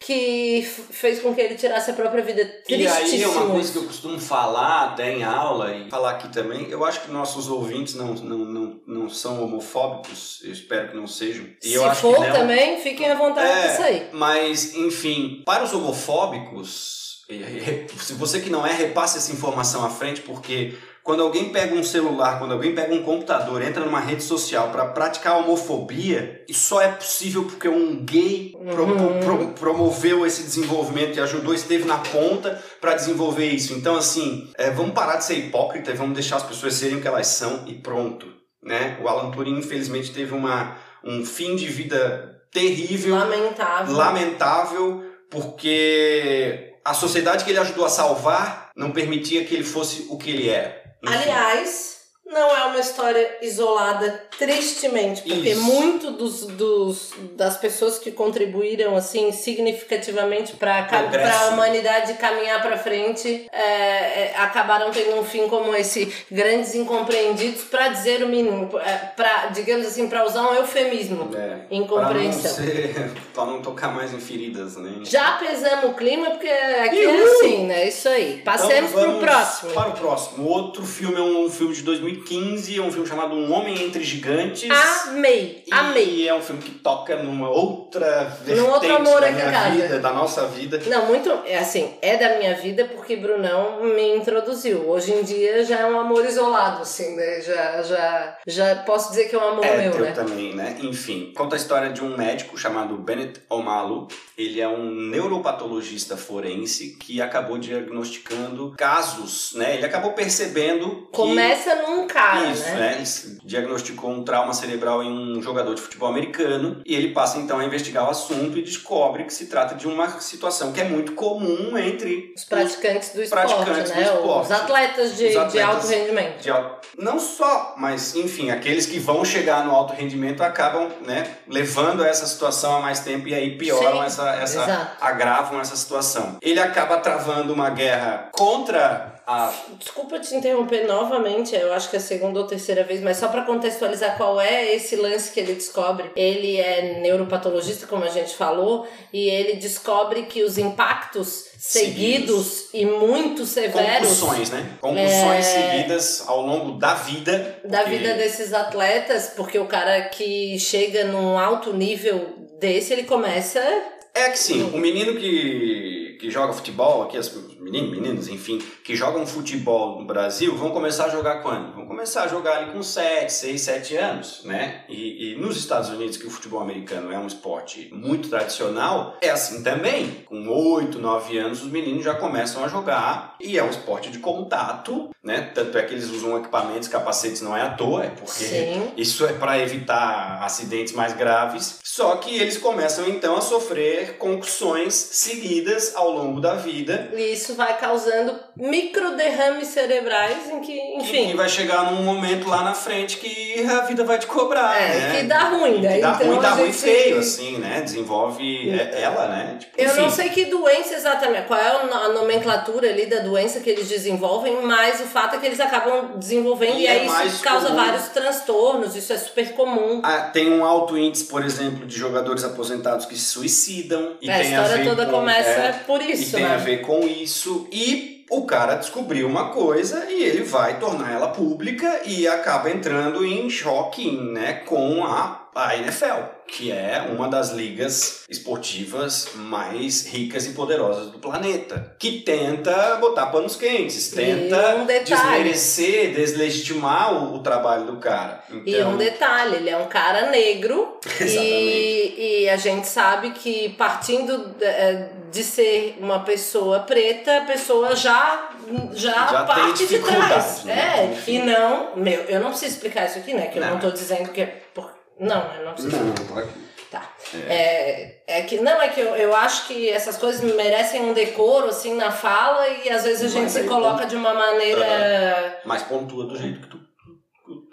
que f- fez com que ele tirasse a própria vida. E aí é Tristíssimo. uma coisa que eu costumo falar até em aula e falar aqui também, eu acho que nossos ouvintes não, não, não, não são homofóbicos, eu espero que não sejam. E Se for que não. também, fiquem à vontade É, disso aí. Mas, enfim, para os homofóbicos, se você que não é, repasse essa informação à frente, porque quando alguém pega um celular, quando alguém pega um computador, entra numa rede social para praticar homofobia, isso só é possível porque um gay pro- Uhum. pro- promoveu esse desenvolvimento e ajudou, esteve na ponta para desenvolver isso. Então, assim, é, vamos parar de ser hipócrita e vamos deixar as pessoas serem o que elas são e pronto. Né? O Alan Turing, infelizmente, teve uma, um fim de vida terrível Lamentável. lamentável porque a sociedade que ele ajudou a salvar não permitia que ele fosse o que ele era. Aliás, não é uma história isolada, tristemente, porque Isso. muito dos, dos, das pessoas que contribuíram assim significativamente para a humanidade caminhar para frente é, é, acabaram tendo um fim como esse, grandes incompreendidos, para dizer o mínimo, para digamos assim, para usar um eufemismo. É, Incompreensão. Pra não, não tocar mais em feridas, né? Já pesamos o clima, porque aqui é assim, né? Isso aí. Passemos Então, pro vamos próximo. Para o próximo. O outro filme é um filme de 2015, é um filme chamado Um Homem Entre Gigantes. Amei, E amei. é um filme que toca numa outra vertente Num outro amor da minha vida, da nossa vida. Não, muito. É assim, é da minha vida porque Brunão me introduziu. Hoje em dia já é um amor isolado, assim, né? Já, já, já posso dizer que é um amor É, meu, eu né? também, né? Enfim, conta a história de um médico chamado Bennett Omalu. Ele é um neuropatologista forense que acabou diagnosticando casos, né? Ele acabou percebendo que... Começa cara, Isso, né? né? Diagnosticou um trauma cerebral em um jogador de futebol americano e ele passa então a investigar o assunto e descobre que se trata de uma situação que é muito comum entre Os praticantes do esporte, praticantes do né? esporte. Os atletas de, Os de atletas alto rendimento. de alto- não só, mas enfim, aqueles que vão chegar no alto rendimento acabam, né, levando essa situação há mais tempo e aí pioram Sim, essa, essa exato. agravam essa situação. Ele acaba travando uma guerra contra a Desculpa te interromper novamente, eu acho que é a segunda ou terceira vez, mas só pra contextualizar qual é esse lance que ele descobre. Ele é neuropatologista, como a gente falou, e ele descobre que os impactos seguidos, e muito severos concussões, né? Concussões seguidas ao longo da vida. da porque- vida desses atletas, porque o cara que chega num alto nível desse, ele começa. É que sim, o menino que, que joga futebol, aqui as meninos, meninos, enfim, que jogam futebol no Brasil, vão começar a jogar quando? Vão começar a jogar ali com 7, 6, 7 anos, né? E, e nos Estados Unidos, que o futebol americano é um esporte muito tradicional, é assim também. Com 8, 9 anos, os meninos já começam a jogar e é um esporte de contato, né? Tanto é que eles usam equipamentos, capacetes, não é à toa, é porque Sim. isso é para evitar acidentes mais graves. Só que eles começam então a sofrer concussões seguidas ao longo da vida. E isso vai causando micro derrames cerebrais em que, E enfim. que vai chegar num momento lá na frente que a vida vai te cobrar, É, né? que dá ruim, né? Que dá Então ruim, dá ruim gente- feio, assim, né? Desenvolve é- ela, né? Tipo, Eu não sei que doença exatamente, qual é a nomenclatura ali da doença que eles desenvolvem, mas o fato é que eles acabam desenvolvendo e, E é aí isso causa comum. vários transtornos, isso é super comum. Ah, tem um alto índice, por exemplo, de jogadores aposentados que se suicidam. E É, a história toda com- começa é, por E isso, tem né? a ver com isso. E o cara descobriu uma coisa e ele vai tornar ela pública e acaba entrando em choque né, com a, a NFL, que é uma das ligas esportivas mais ricas e poderosas do planeta. Que tenta botar panos quentes, tenta um desmerecer, deslegitimar o, o trabalho do cara. E Então, um detalhe, ele é um cara negro e, e a gente sabe que partindo eh, de ser uma pessoa preta, a pessoa já, já, Já parte de trás. né? É, Enfim. e não, meu, eu não preciso explicar isso aqui, né? Que eu Não. tô dizendo que é. Não, eu não preciso. Não, pode- Tá. É. É, que não, é que eu, eu acho que essas coisas merecem um decoro assim na fala e às vezes a gente Mas se aí, coloca de uma maneira. mas pontua do jeito que tu.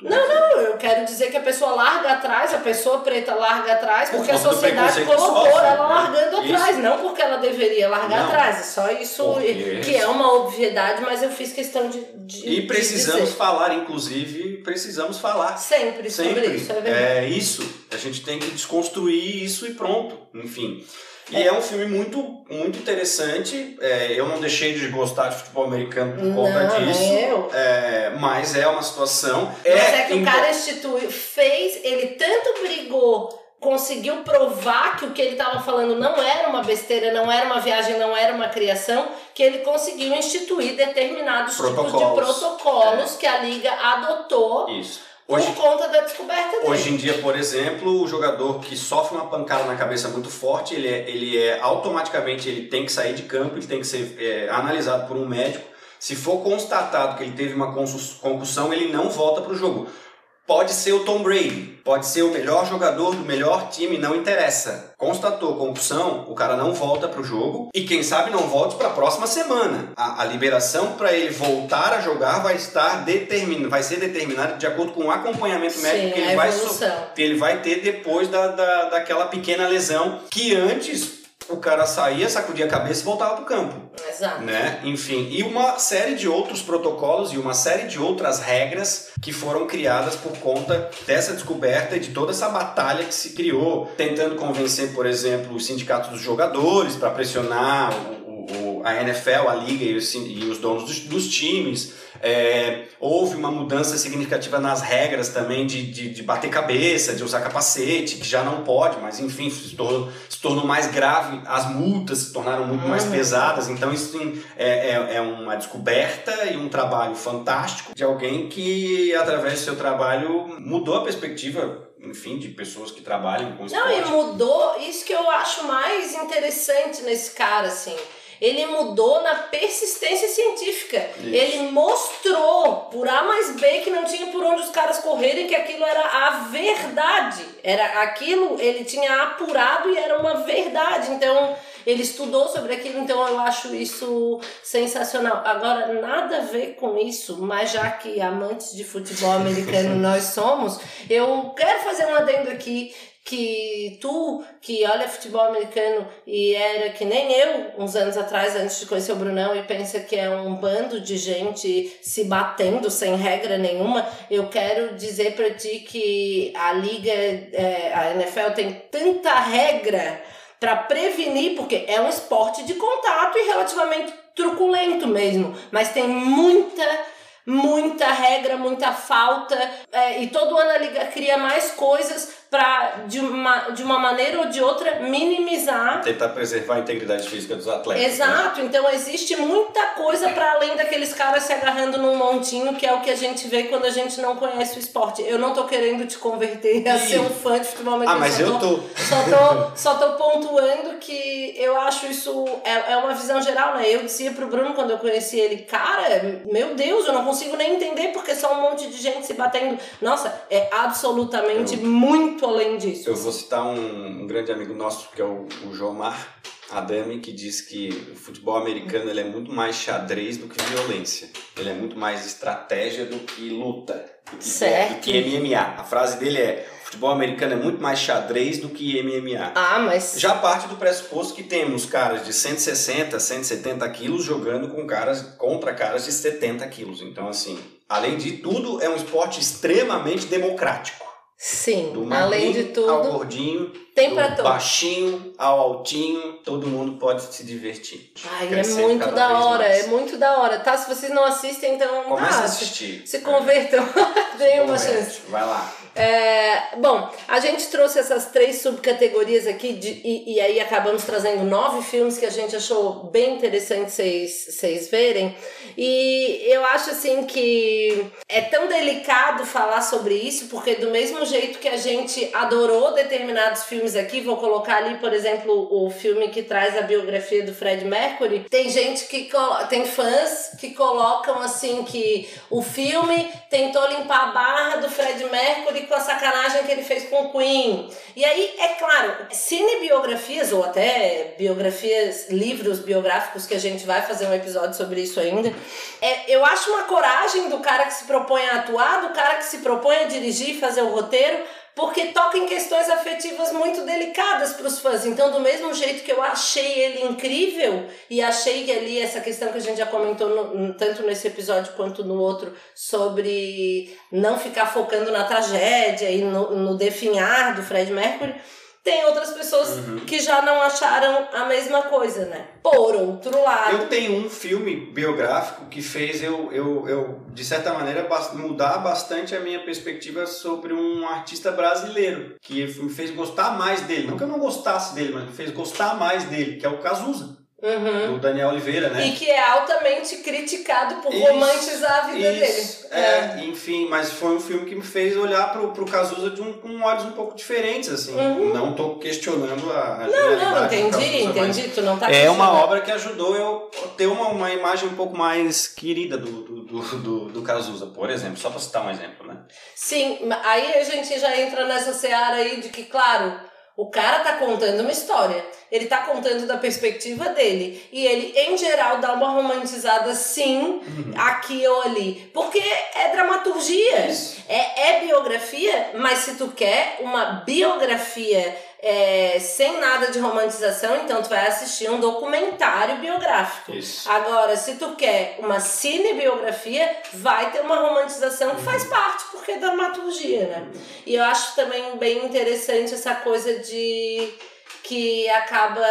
Não, não, eu quero dizer que a pessoa larga atrás, a pessoa preta larga atrás, Por porque a sociedade colocou sofre, ela né? largando Isso. atrás, não porque ela deveria largar Não. atrás. É só isso Porque- que é uma obviedade, mas eu fiz questão de. de E de precisamos dizer. falar, inclusive, precisamos falar. sempre, sobre Sempre. isso, é verdade. É isso. A gente tem que desconstruir isso e pronto. Enfim. E é, um filme muito, muito interessante. É, eu não deixei de gostar de futebol americano por conta Não, disso. eu. É, mas é uma situação. Mas é que o cara instituiu, fez, ele tanto brigou, conseguiu provar que o que ele estava falando não era uma besteira, não era uma viagem, não era uma criação, que ele conseguiu instituir determinados tipos de Protocolos. protocolos que a liga adotou Isso. Por Hoje, conta da descoberta dele. Hoje em dia, por exemplo, o jogador que sofre uma pancada na cabeça muito forte, ele é, ele é automaticamente ele tem que sair de campo, ele tem que ser é, analisado por um médico. Se for constatado que ele teve uma concussão, ele não volta para o jogo. Pode ser o Tom Brady, pode ser o melhor jogador do melhor time, não interessa. Constatou concussão, o cara não volta pro jogo e quem sabe não volte para a próxima semana. A, a liberação para ele voltar a jogar vai estar determin, vai ser determinada de acordo com o acompanhamento médico Sim, que ele vai que ele vai ter depois da, da, daquela pequena lesão que antes o cara saía, sacudia a cabeça e voltava pro campo Exato. né? Enfim, e uma série de outros protocolos e uma série de outras regras que foram criadas por conta dessa descoberta e de toda essa batalha que se criou, tentando convencer, por exemplo, os sindicatos dos jogadores para pressionar o, o- a NFL, a liga e os, e os donos dos, dos times. É, houve uma mudança significativa nas regras também de, de, de bater cabeça, de usar capacete, que já não pode, mas enfim, se tornou, se tornou mais grave, as multas se tornaram muito mais Uhum. pesadas, então isso sim, é, é, é uma descoberta e um trabalho fantástico de alguém que, através do seu trabalho, mudou a perspectiva, enfim, de pessoas que trabalham com Não, e esporte. mudou, isso que eu acho mais interessante nesse cara, assim. Ele mudou na persistência científica. Isso. Ele mostrou por A mais B que não tinha por onde os caras correrem, que aquilo era a verdade. Era aquilo, ele tinha apurado e era uma verdade. Então, ele estudou sobre aquilo, então eu acho isso sensacional. Agora, nada a ver com isso, mas já que amantes de futebol americano nós somos, eu quero fazer um adendo aqui que tu, que olha futebol americano e era que nem eu, uns anos atrás, antes de conhecer o Brunão, e pensa que é um bando de gente se batendo sem regra nenhuma, eu quero dizer para ti que a liga, é, a NFL tem tanta regra para prevenir, porque é um esporte de contato e relativamente truculento mesmo, mas tem muita muita regra, muita falta, é, e todo ano a liga cria mais coisas para de uma, de uma maneira ou de outra minimizar tentar preservar a integridade física dos atletas. Né? Exato, né? então existe muita coisa para além daqueles caras se agarrando num montinho, que é o que a gente vê quando a gente não conhece o esporte. Eu não tô querendo te converter a ser um fã de futebol americano. Ah, mas eu tô. Só tô, só tô pontuando que eu acho isso é, é uma visão geral, né? Eu dizia pro Bruno quando eu conheci ele, cara, meu Deus, eu não consigo nem entender porque só um monte de gente se batendo. Nossa, é absolutamente eu... muito muito além disso. Eu vou citar um, um grande amigo nosso, que é o, o João Mar Adami, que diz que o futebol americano ele é muito mais xadrez do que violência. Ele é muito mais estratégia do que luta. Do que, certo. Do que MMA. A frase dele é: o futebol americano é muito mais xadrez do que MMA. Ah, mas. Já parte do pressuposto que temos caras de 160, 170 quilos jogando com caras contra caras de 70 quilos. Então, assim, além de tudo, é um esporte extremamente democrático. Sim, além de tudo. Ao gordinho, tem do pra baixinho ao altinho, todo mundo pode se divertir. Ai, é muito da hora, mais. é muito da hora. Tá, se vocês não assistem, então. Começa tá, a assistir. Se, se convertam, deem uma chance. Vai lá. É, bom, a gente trouxe essas três subcategorias aqui de, e, e, aí acabamos trazendo nove filmes que a gente achou bem interessante vocês verem. E eu acho assim que é tão delicado falar sobre isso, porque do mesmo jeito que a gente adorou determinados filmes aqui, vou colocar ali, por exemplo, o filme que traz a biografia do Fred Mercury, tem gente que tem fãs que colocam assim que o filme tentou limpar a barra do Fred Mercury com a sacanagem que ele fez com o Queen. E aí, é claro, cinebiografias ou até biografias, livros biográficos, que a gente vai fazer um episódio sobre isso ainda, é, eu acho uma coragem do cara que se propõe a atuar, do cara que se propõe a dirigir, fazer o roteiro, porque toca em questões afetivas muito delicadas para os fãs. Então, do mesmo jeito que eu achei ele incrível e achei que ali essa questão que a gente já comentou no, tanto nesse episódio quanto no outro sobre não ficar focando na tragédia e no, no definhar do Fred Mercury tem outras pessoas uhum. que já não acharam a mesma coisa, né? Por outro lado. Eu tenho um filme biográfico que fez eu, eu, eu de certa maneira, mudar bastante a minha perspectiva sobre um artista brasileiro, que me fez gostar mais dele. Não que eu não gostasse dele, mas me fez gostar mais dele, que é o Cazuza. Uhum. do Daniel Oliveira, né? E que é altamente criticado por isso, romantizar a vida isso. dele. É, é, enfim, mas foi um filme que me fez olhar pro, pro Cazuza de um, com olhos um pouco diferentes, assim. Uhum. Não tô questionando a, a Não, não, entendi, Cazuza, entendi, tu não tá É uma obra que ajudou eu ter uma, uma imagem um pouco mais querida do, do, do, do, do Cazuza, por exemplo, só pra citar um exemplo, né? Sim, aí a gente já entra nessa seara aí de que, claro o cara tá contando uma história. Ele tá contando da perspectiva dele. E ele, em geral, dá uma romantizada sim, uhum. aqui ou ali. Porque é dramaturgia. É, é biografia, mas se tu quer uma biografia é, sem nada de romantização, então tu vai assistir um documentário biográfico. Isso. Agora, se tu quer uma cinebiografia, vai ter uma romantização que faz parte, porque é dramaturgia, né? E eu acho também bem interessante essa coisa de que acaba,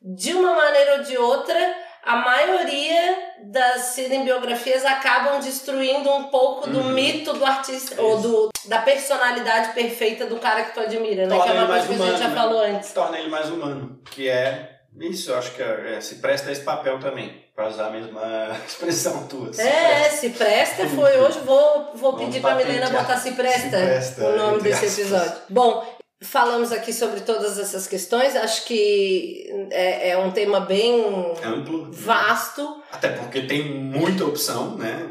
de uma maneira ou de outra, a maioria das cinebiografias acabam destruindo um pouco do uhum. mito do artista, Isso. ou do, da personalidade perfeita do cara que tu admira, né? Torna que é uma coisa que a gente já né? falou antes. Torna ele mais humano, que é isso, eu acho que é, é, se presta a esse papel também, para usar a mesma expressão tua. Se é, presta. se presta foi hoje, vou, vou pedir para a Milena botar se presta, se presta o nome desse episódio. Bom, Falamos aqui sobre todas essas questões, acho que é, é um tema bem amplo, vasto. Até porque tem muita opção, né?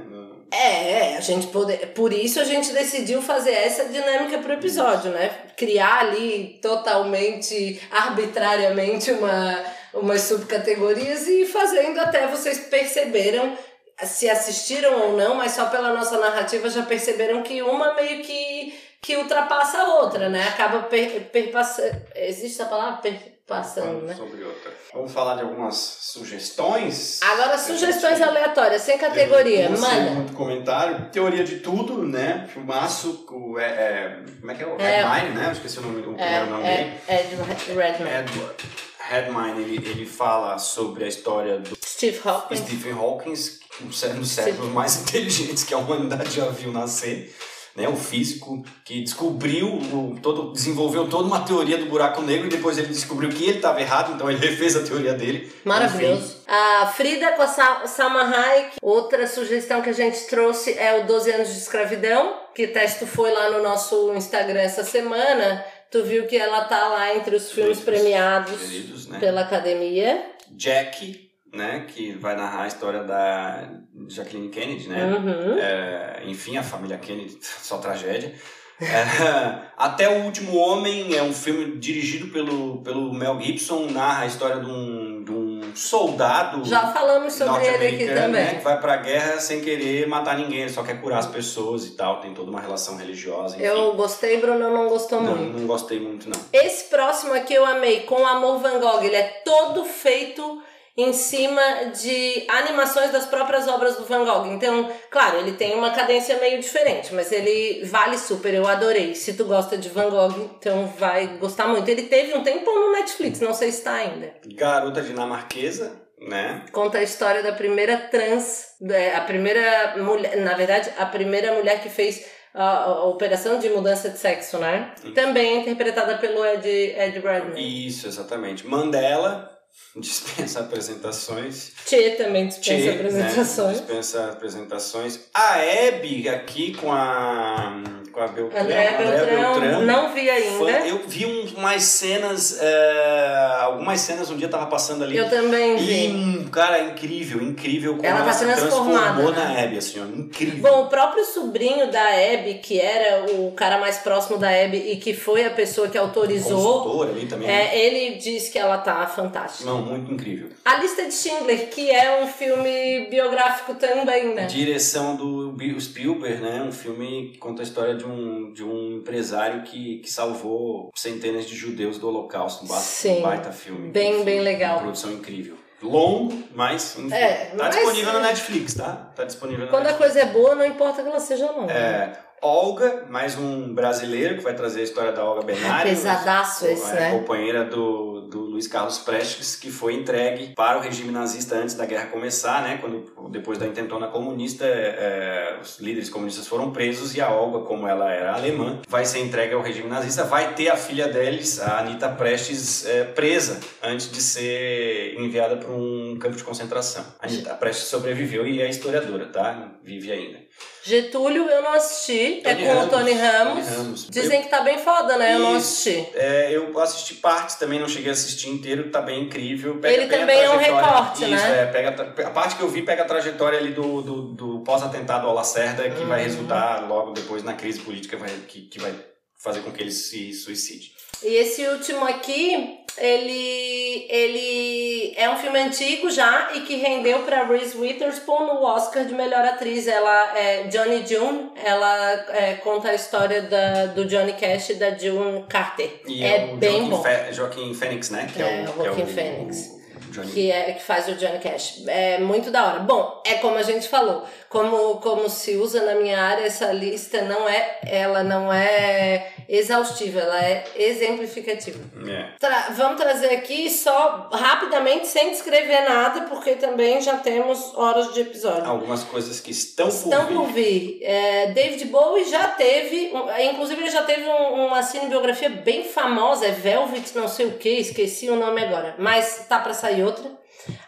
É, a gente pode, por isso a gente decidiu fazer essa dinâmica para o episódio, né? Criar ali totalmente arbitrariamente uma, umas subcategorias e fazendo até vocês perceberam se assistiram ou não, mas só pela nossa narrativa já perceberam que uma meio que que ultrapassa a outra, né? Acaba per, perpassando. Existe a palavra perpassando, né? Sobre outra. Vamos falar de algumas sugestões. Agora, sugestões aleatórias, sem categoria. Não Manda. muito comentário. Teoria de tudo, né? Filmaço. O, é, é, como é que é? O É. Redmine, né? Eu esqueci o, nome, o primeiro nome. É, é, é. Edward Redmine, ele, ele fala sobre a história do Steve Hawking. Stephen Hawking, cé- um dos cérebros mais inteligentes que a humanidade já viu nascer. Né, o físico que descobriu, o, todo, desenvolveu toda uma teoria do buraco negro e depois ele descobriu que ele estava errado, então ele refez a teoria dele. Enfim, Maravilhoso. A Frida com a Sa- Salma Hayek. Outra sugestão que a gente trouxe é o 12 anos de escravidão, que tu foi lá no nosso Instagram essa semana, tu viu que ela tá lá entre os filmes Queridos. premiados queridos, né? pela academia. Jack, né, que vai narrar a história da Jacqueline Kennedy, né? Uhum. É, enfim, a família Kennedy, só tragédia. É, Até o Último Homem é um filme dirigido pelo, pelo Mel Gibson, narra a história de um, de um soldado Já falamos sobre ele aqui norte-americano, também. né, que vai pra guerra sem querer matar ninguém, ele só quer curar as pessoas e tal, tem toda uma relação religiosa, enfim. Eu gostei, Bruno não gostou não, muito. não gostei muito, não. Esse próximo aqui eu amei, com o Amor Van Gogh. Ele é todo feito em cima de animações das próprias obras do Van Gogh. Então, claro, ele tem uma cadência meio diferente, mas ele vale super, eu adorei. Se tu gosta de Van Gogh, então vai gostar muito. Ele teve um tempo no Netflix, não sei se está ainda. Garota dinamarquesa, né? Conta a história da primeira trans, é, a primeira mulher, na verdade, a primeira mulher que fez a, operação de mudança de sexo, né? Também interpretada pelo Ed, Ed Redmayne. Isso, exatamente. Mandela dispensa apresentações. Tchê também dispensa Tchê, apresentações. Né? Dispensa apresentações. A Hebe aqui com a com a Beltrão. André Andréa Beltrão, não vi ainda. Fã- eu vi um- umas cenas, é, algumas cenas um dia tava passando ali. Eu também E, vi. hum, cara, incrível, incrível como Ela ela, tá se transformou né? na Hebe, assim, ó, incrível. Bom, o próprio sobrinho da Abby, que era o cara mais próximo da Abby e que foi a pessoa que autorizou, Consultor ali também. é, ele diz que ela tá fantástica. Não, muito incrível. A Lista de Schindler, que é um filme biográfico também, né? Direção do Spielberg, né? Um filme que conta a história de um, de um empresário que, que salvou centenas de judeus do Holocausto. Um baita, Sim. um baita filme. Bem, Enfim, bem legal. Uma produção incrível. Longo, mas enfim. É, tá mas- disponível na Netflix, tá? Tá disponível na Quando a Netflix. coisa é boa, não importa que ela seja longa. É, Olga, mais um brasileiro que vai trazer a história da Olga Benário. Pesadaço esse, é, né? companheira do, do Luiz Carlos Prestes, que foi entregue para o regime nazista antes da guerra começar, né? Quando, depois da intentona comunista, é, os líderes comunistas foram presos e a Olga, como ela era alemã, vai ser entregue ao regime nazista. Vai ter a filha deles, a Anita Prestes, é, presa antes de ser enviada para um campo de concentração. A Anita Prestes sobreviveu e é historiadora, tá? Vive ainda. Getúlio eu não assisti, é Tony com o Ramos, Tony Ramos. Tony Ramos. Dizem que tá bem foda, né? Eu não assisti. É, eu assisti partes também, não cheguei a assistir inteiro, tá bem incrível. Ele bem a também é um recorte, Isso, né? é, pega a parte que eu vi pega a trajetória ali do, do, do pós-atentado ao Lacerda, que vai Uhum. resultar logo depois na crise política vai, que, que vai fazer com que ele se suicide. E esse último aqui, ele, ele é um filme antigo já e que rendeu para Reese Witherspoon no Oscar de melhor atriz. Ela é Johnny June, ela é, conta a história da, do Johnny Cash e da June Carter. E é o bem Joaquin bom. Fe- Joaquin Phoenix, né? Que é, É, o, o que é o, Phoenix. Johnny que é que faz o Johnny Cash. É muito da hora. Bom, é como a gente falou, como como se usa na minha área essa lista não é ela não é exaustiva, ela é exemplificativa. É. Tra- vamos trazer aqui só rapidamente sem descrever nada, porque também já temos horas de episódio. Algumas coisas que estão, Estão por por vir. vir. É, David Bowie já teve, inclusive ele já teve um- uma cinebiografia bem famosa, é Velvet não sei o que, esqueci o nome agora, mas tá pra sair outra.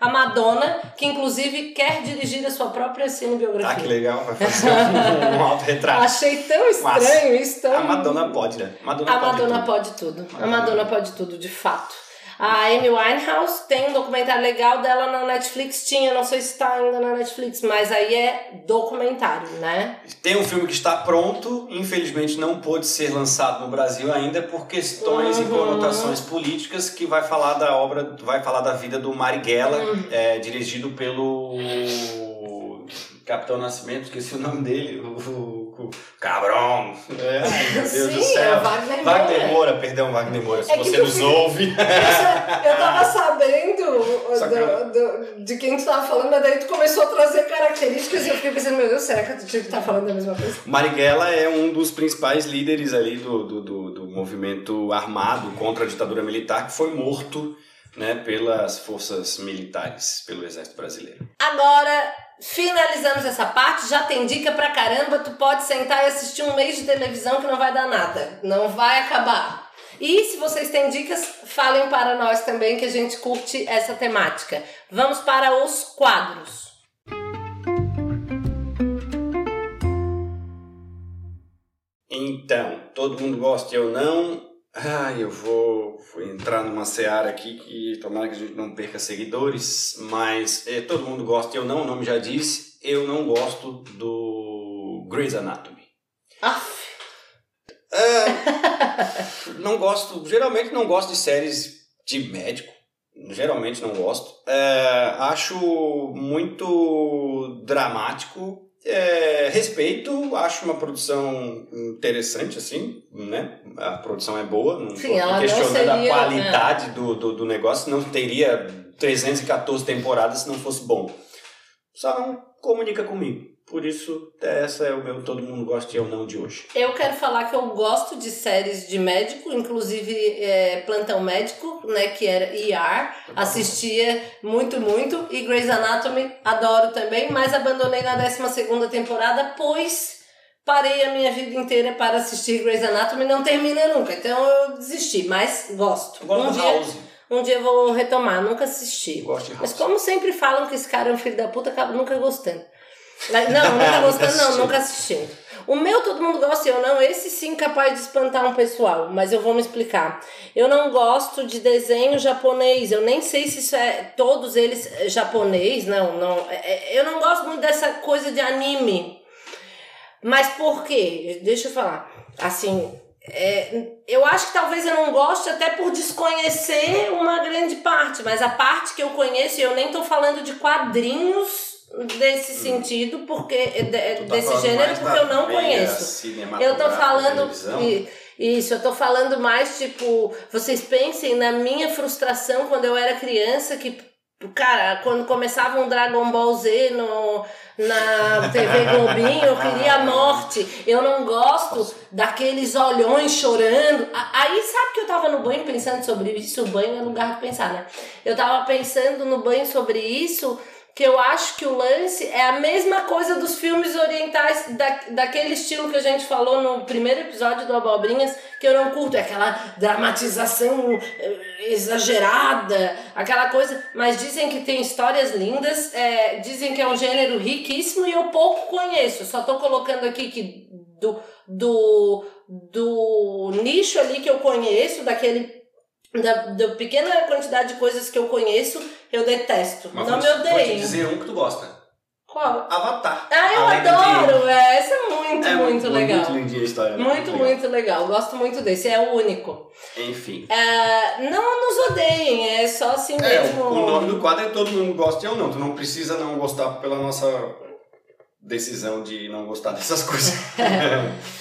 A Madonna, que inclusive quer dirigir a sua própria Ah, que cinebiografia. legal, vai fazer um, um autorretrato. Achei tão estranho isso, tão... A Madonna pode, né? Madonna A pode Madonna tudo. pode tudo. A. Madonna pode tudo, de fato. A Amy Winehouse tem um documentário legal dela na Netflix. Tinha, não sei se está ainda na Netflix, mas aí é documentário, né? Tem um filme que está pronto, infelizmente não pôde ser lançado no Brasil ainda por questões Uhum. e conotações políticas que vai falar da obra, vai falar da vida do Marighella, Uhum. é, dirigido pelo Capitão Nascimento, esqueci o nome dele, o, Cabrão. É, meu Deus Sim, do céu. é o Wagner Wagner Moura. Moura, perdão, Wagner Moura, se É você nos fica- ouve. Eu tava sabendo Só que do- do- de quem tu tava falando, mas daí tu começou a trazer características e eu fiquei pensando, meu Deus, será que tu tinha que estar falando da mesma coisa? Marighella é um dos principais líderes ali do, do, do, do movimento armado contra a ditadura militar que foi morto né, pelas forças militares, pelo exército brasileiro. Agora, finalizamos essa parte, já tem dica pra caramba, tu pode sentar e assistir um mês de televisão que não vai dar nada, não vai acabar. E se vocês têm dicas, falem para nós também que a gente curte essa temática. Vamos para os quadros. Então, todo mundo gosta ou não? Ai, eu vou, entrar numa seara aqui que tomara que a gente não perca seguidores, mas é, todo mundo gosta ou não, o nome já disse, eu não gosto do Grey's Anatomy. Aff, É, não gosto, geralmente não gosto de séries de médico. Geralmente não gosto. É, acho muito dramático. É, respeito, acho uma produção interessante, assim, né? A produção é boa, não Sim, ela não questionando seria, a qualidade do, do, do negócio, não teria 314 temporadas se não fosse bom. Só não comunica comigo. Por isso, essa é o meu todo mundo gosta e eu não de hoje. eu quero falar que eu gosto de séries de médico, inclusive é, Plantão Médico, né, que era ER, assistia muito, muito, e Grey's Anatomy adoro também, mas abandonei na 12ª temporada, pois parei a minha vida inteira para assistir Grey's Anatomy, não termina nunca, então eu desisti, mas gosto. Gosto um dia, House. Um dia eu vou retomar, nunca assisti. Eu gosto de Mas como sempre falam que esse cara é um filho da puta, acabo nunca gostando. Não, nunca gostando, não, nunca assistindo. O meu todo mundo gosta e eu não, esse sim capaz de espantar um pessoal, mas eu vou me explicar. Eu não gosto de desenho japonês, eu nem sei se isso é todos eles japonês, não, não. é- é- Eu não gosto muito dessa coisa de anime. Mas por quê? Deixa eu falar. Assim, é, eu acho que talvez eu não goste até por desconhecer uma grande parte, mas a parte que eu conheço, eu nem tô falando de quadrinhos desse sentido, porque é de- é tá desse gênero, porque eu não conheço. Eu tô falando. Isso, eu tô falando mais, tipo, vocês pensem na minha frustração quando eu era criança, que, cara, quando começava um Dragon Ball Z no, na TV Globinho, eu queria a morte. Eu não gosto daqueles olhões chorando. Aí, sabe que eu tava no banho pensando sobre isso? O banho é lugar de pensar, né? Eu tava pensando no banho sobre isso que eu acho que o lance é a mesma coisa dos filmes orientais, da, daquele estilo que a gente falou no primeiro episódio do Abobrinhas, que eu não curto, é aquela dramatização eh, exagerada, aquela coisa, mas dizem que tem histórias lindas, é, dizem que é um gênero riquíssimo e eu pouco conheço, só tô colocando aqui que do, do, do nicho ali que eu conheço, daquele da, da pequena quantidade de coisas que eu conheço, eu detesto. Mas não me te- vou dizer um que tu gosta. Qual? Avatar. Ah, eu A Lenda de adoro! É, essa é muito, É muito, legal. Muito lindinha a história. né? Muito, legal. muito legal. Gosto muito desse. É o único. Enfim. É, não nos odeiem, é só assim É, mesmo. o, o nome do quadro é Todo Mundo Gosta e eu não. Tu não precisa não gostar pela nossa decisão de não gostar dessas coisas.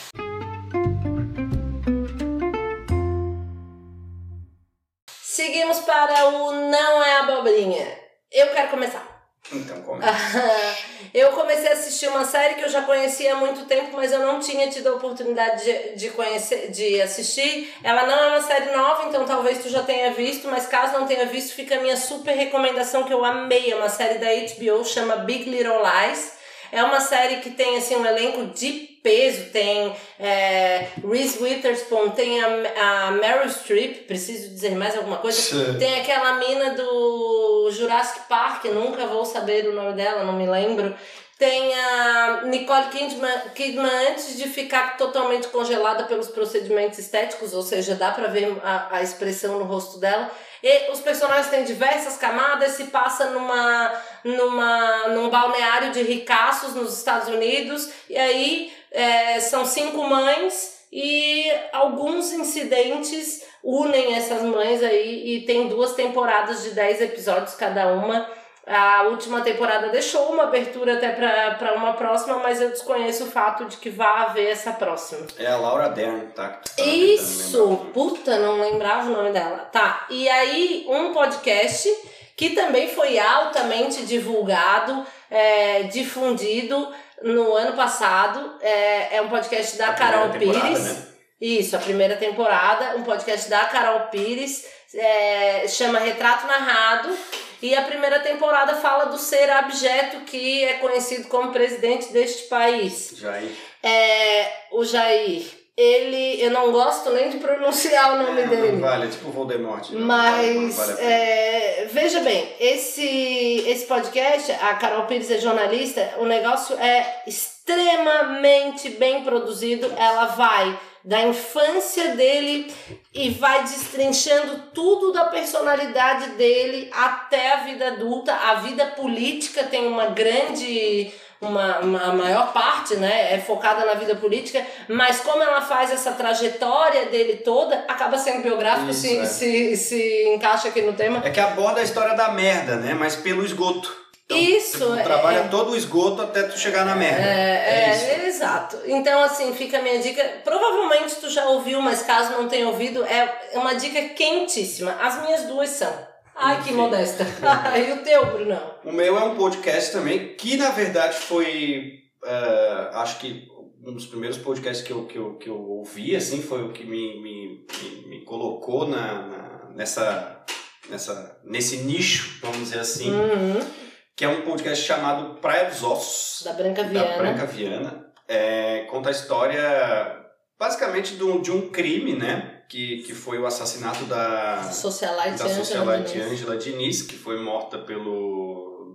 Seguimos para o Não é Abobrinha. Eu quero começar. então, como eu comecei a assistir uma série que eu já conhecia há muito tempo, mas eu não tinha tido a oportunidade de, de conhecer, de assistir. Ela não é uma série nova, então talvez tu já tenha visto, mas caso não tenha visto, fica a minha super recomendação que eu amei. É uma série da HBO, chama Big Little Lies. É uma série que tem assim um elenco de peso, tem é, Reese Witherspoon, tem a, a Meryl Streep, preciso dizer mais alguma coisa? Sim. Tem aquela mina do Jurassic Park, nunca vou saber o nome dela, não me lembro. Tem a Nicole Kidman, Kidman antes de ficar totalmente congelada pelos procedimentos estéticos, ou seja, dá pra ver a, a expressão no rosto dela. E os personagens têm diversas camadas, se passa numa, numa, num balneário de ricaços nos Estados Unidos, e aí é, são cinco mães e alguns incidentes unem essas mães aí, e tem duas temporadas de 10 episódios cada uma. A última temporada deixou uma abertura até para uma próxima, mas eu desconheço o fato de que vai haver essa próxima. É a Laura Dern, tá? tá Isso! Puta, não lembrava o nome dela. Tá, e aí um podcast que também foi altamente divulgado, é, difundido no ano passado. É, é um podcast da Carol Pires. Né? Isso, a primeira temporada, um podcast da Carol Pires, é, chama Retrato Narrado e a primeira temporada fala do ser abjeto que é conhecido como presidente deste país. Jair. É, o Jair. Ele, eu não gosto nem de pronunciar o nome é, dele. Não vale, é tipo Voldemort. Né? Mas, vale é, veja bem, esse, esse podcast, a Carol Pires é jornalista, o negócio é extremamente bem produzido. Ela vai da infância dele e vai destrinchando tudo da personalidade dele até a vida adulta. A vida política tem uma grande. Uma, uma maior parte, né, é focada na vida política, mas como ela faz essa trajetória dele toda, acaba sendo biográfico, Isso, se, é. se, se encaixa aqui no tema. É que aborda a história da merda, né, mas pelo esgoto. Então, isso. Tu é, trabalha é, todo o esgoto até tu chegar na merda. É, é, é, exato. Então, assim, fica a minha dica. Provavelmente tu já ouviu, mas caso não tenha ouvido, é uma dica quentíssima. As minhas duas são. Ai, que modesta. e o teu, Brunão? O meu é um podcast também, que na verdade foi. Uh, acho que um dos primeiros podcasts que eu, que eu, que eu ouvi, assim, foi o que me, me, me, me colocou na, na, nessa, nessa, nesse nicho, vamos dizer assim. Uhum que é um podcast chamado Praia dos Ossos. Da Branca Viana. Da Branca Viana. É, conta a história, basicamente, de um, de um crime, né? Que, que foi o assassinato da socialite, da socialite Angela Diniz, que foi morta pelo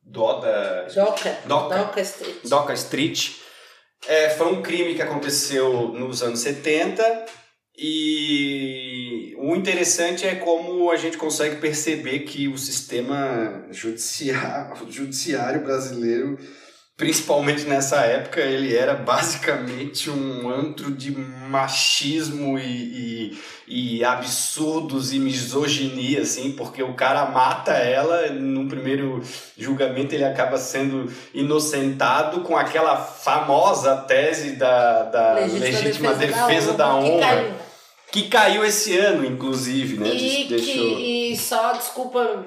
Doda... Doca. Doca. Doca Street. Doca Street. É, foi um crime que aconteceu nos anos 70 e o interessante é como a gente consegue perceber que o sistema judiciário, judiciário brasileiro, principalmente nessa época, ele era basicamente um antro de machismo e, e, e absurdos e misoginia, assim, porque o cara mata ela, no primeiro julgamento ele acaba sendo inocentado com aquela famosa tese da, da legítima, legítima defesa, defesa, da honra. Da honra que caiu esse ano, inclusive, né? E, Deixou... que, e só, desculpa.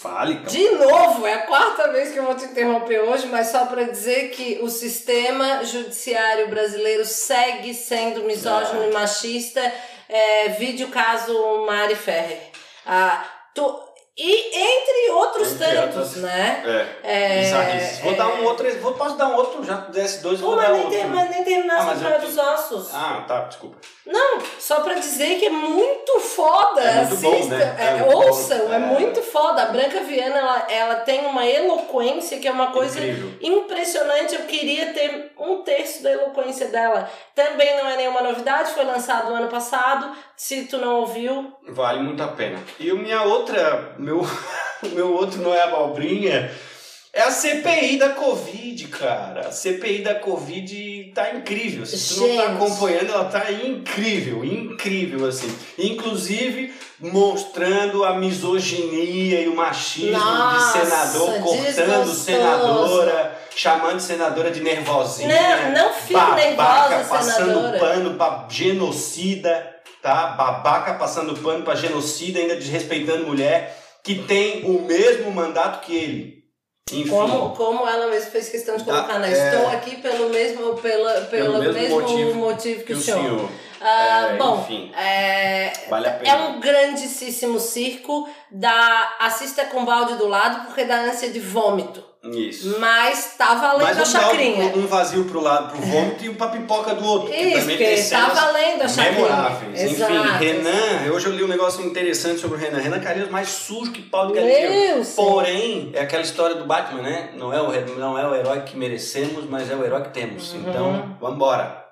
Fale, calma. De novo, é a quarta vez que eu vou te interromper hoje, mas só para dizer que o sistema judiciário brasileiro segue sendo misógino é. e machista. É, vídeo caso Mari Ferrer. Ah, tu, e entre outros entre tantos, outras, né? É. é vou é, dar um outro. Vou, posso dar um outro? Já desse dois, vou dar nem outro. Ter, mas nem terminasse ah, dos Ossos. Ah, tá, desculpa. Não, só pra dizer que é muito foda. É muito bom, né? É, é ouçam, é. é. muito foda. A Branca Viana, ela, ela tem uma eloquência que é uma coisa Incrível. impressionante. Eu queria ter um terço da eloquência dela. Também não é nenhuma novidade, foi lançado ano passado. Se tu não ouviu. Vale muito a pena. E a minha outra, meu, meu outro não é a abobrinha é a CPI da Covid, cara. A CPI da Covid tá incrível. Se tu não tá acompanhando, ela tá incrível, incrível, assim. Inclusive mostrando a misoginia e o machismo Nossa, de senador, cortando senadora, chamando senadora de nervosinha. Não, não fico babaca, nervosa, passando senadora. pano pra genocida, tá? Babaca passando pano pra genocida, ainda desrespeitando mulher, que tem o mesmo mandato que ele. Enfim. Como, como ela mesma fez questão de colocar, né? É, Estou aqui pelo mesmo, pela, pelo, pelo mesmo, mesmo motivo, motivo, que, o senhor. senhor. Ah, é, bom, enfim, é, vale é um grandíssimo circo da assista com balde do lado porque dá ânsia de vômito. Isso. Mas tá valendo Mas um a chacrinha. Um vazio pro lado pro vômito e um pra pipoca do outro. Isso, também tem tá valendo a chacrinha. Memoráveis. Exato, Enfim, Renan, hoje eu li um negócio interessante sobre o Renan. Renan Calheiros mais sujo que pau de galinheiro. Porém, é aquela história do Batman, né? Não é o, não é o herói que merecemos, mas é o herói que temos. Uhum. Então, vambora.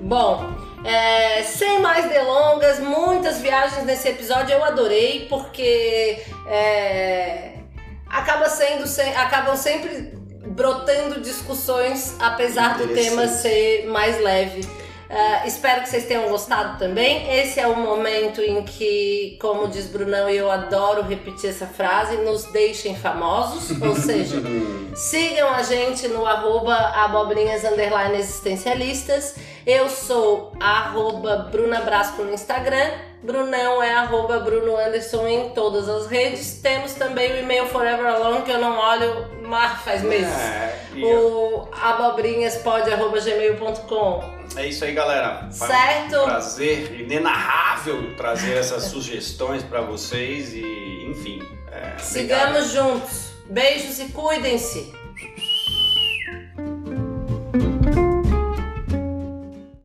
Bom, é, sem mais delongas, muitas viagens nesse episódio eu adorei porque é, acaba sendo, acabam sempre brotando discussões, apesar do tema ser mais leve. Uh, espero que vocês tenham gostado também. Esse é o momento em que, como diz Brunão, e eu adoro repetir essa frase, nos deixem famosos. Ou seja, sigam a gente no arroba abobrinhas existencialistas. Eu sou arroba Bruna Brasco no Instagram Brunão é arroba Bruno Anderson em todas as redes. Temos também o e-mail Forever Alone, que eu não olho mas faz meses. É, o abobrinhaspod.gmail.com É isso aí, galera. Certo? um prazer inenarrável trazer essas sugestões para vocês e, enfim. É, Sigamos juntos. Beijos e cuidem-se.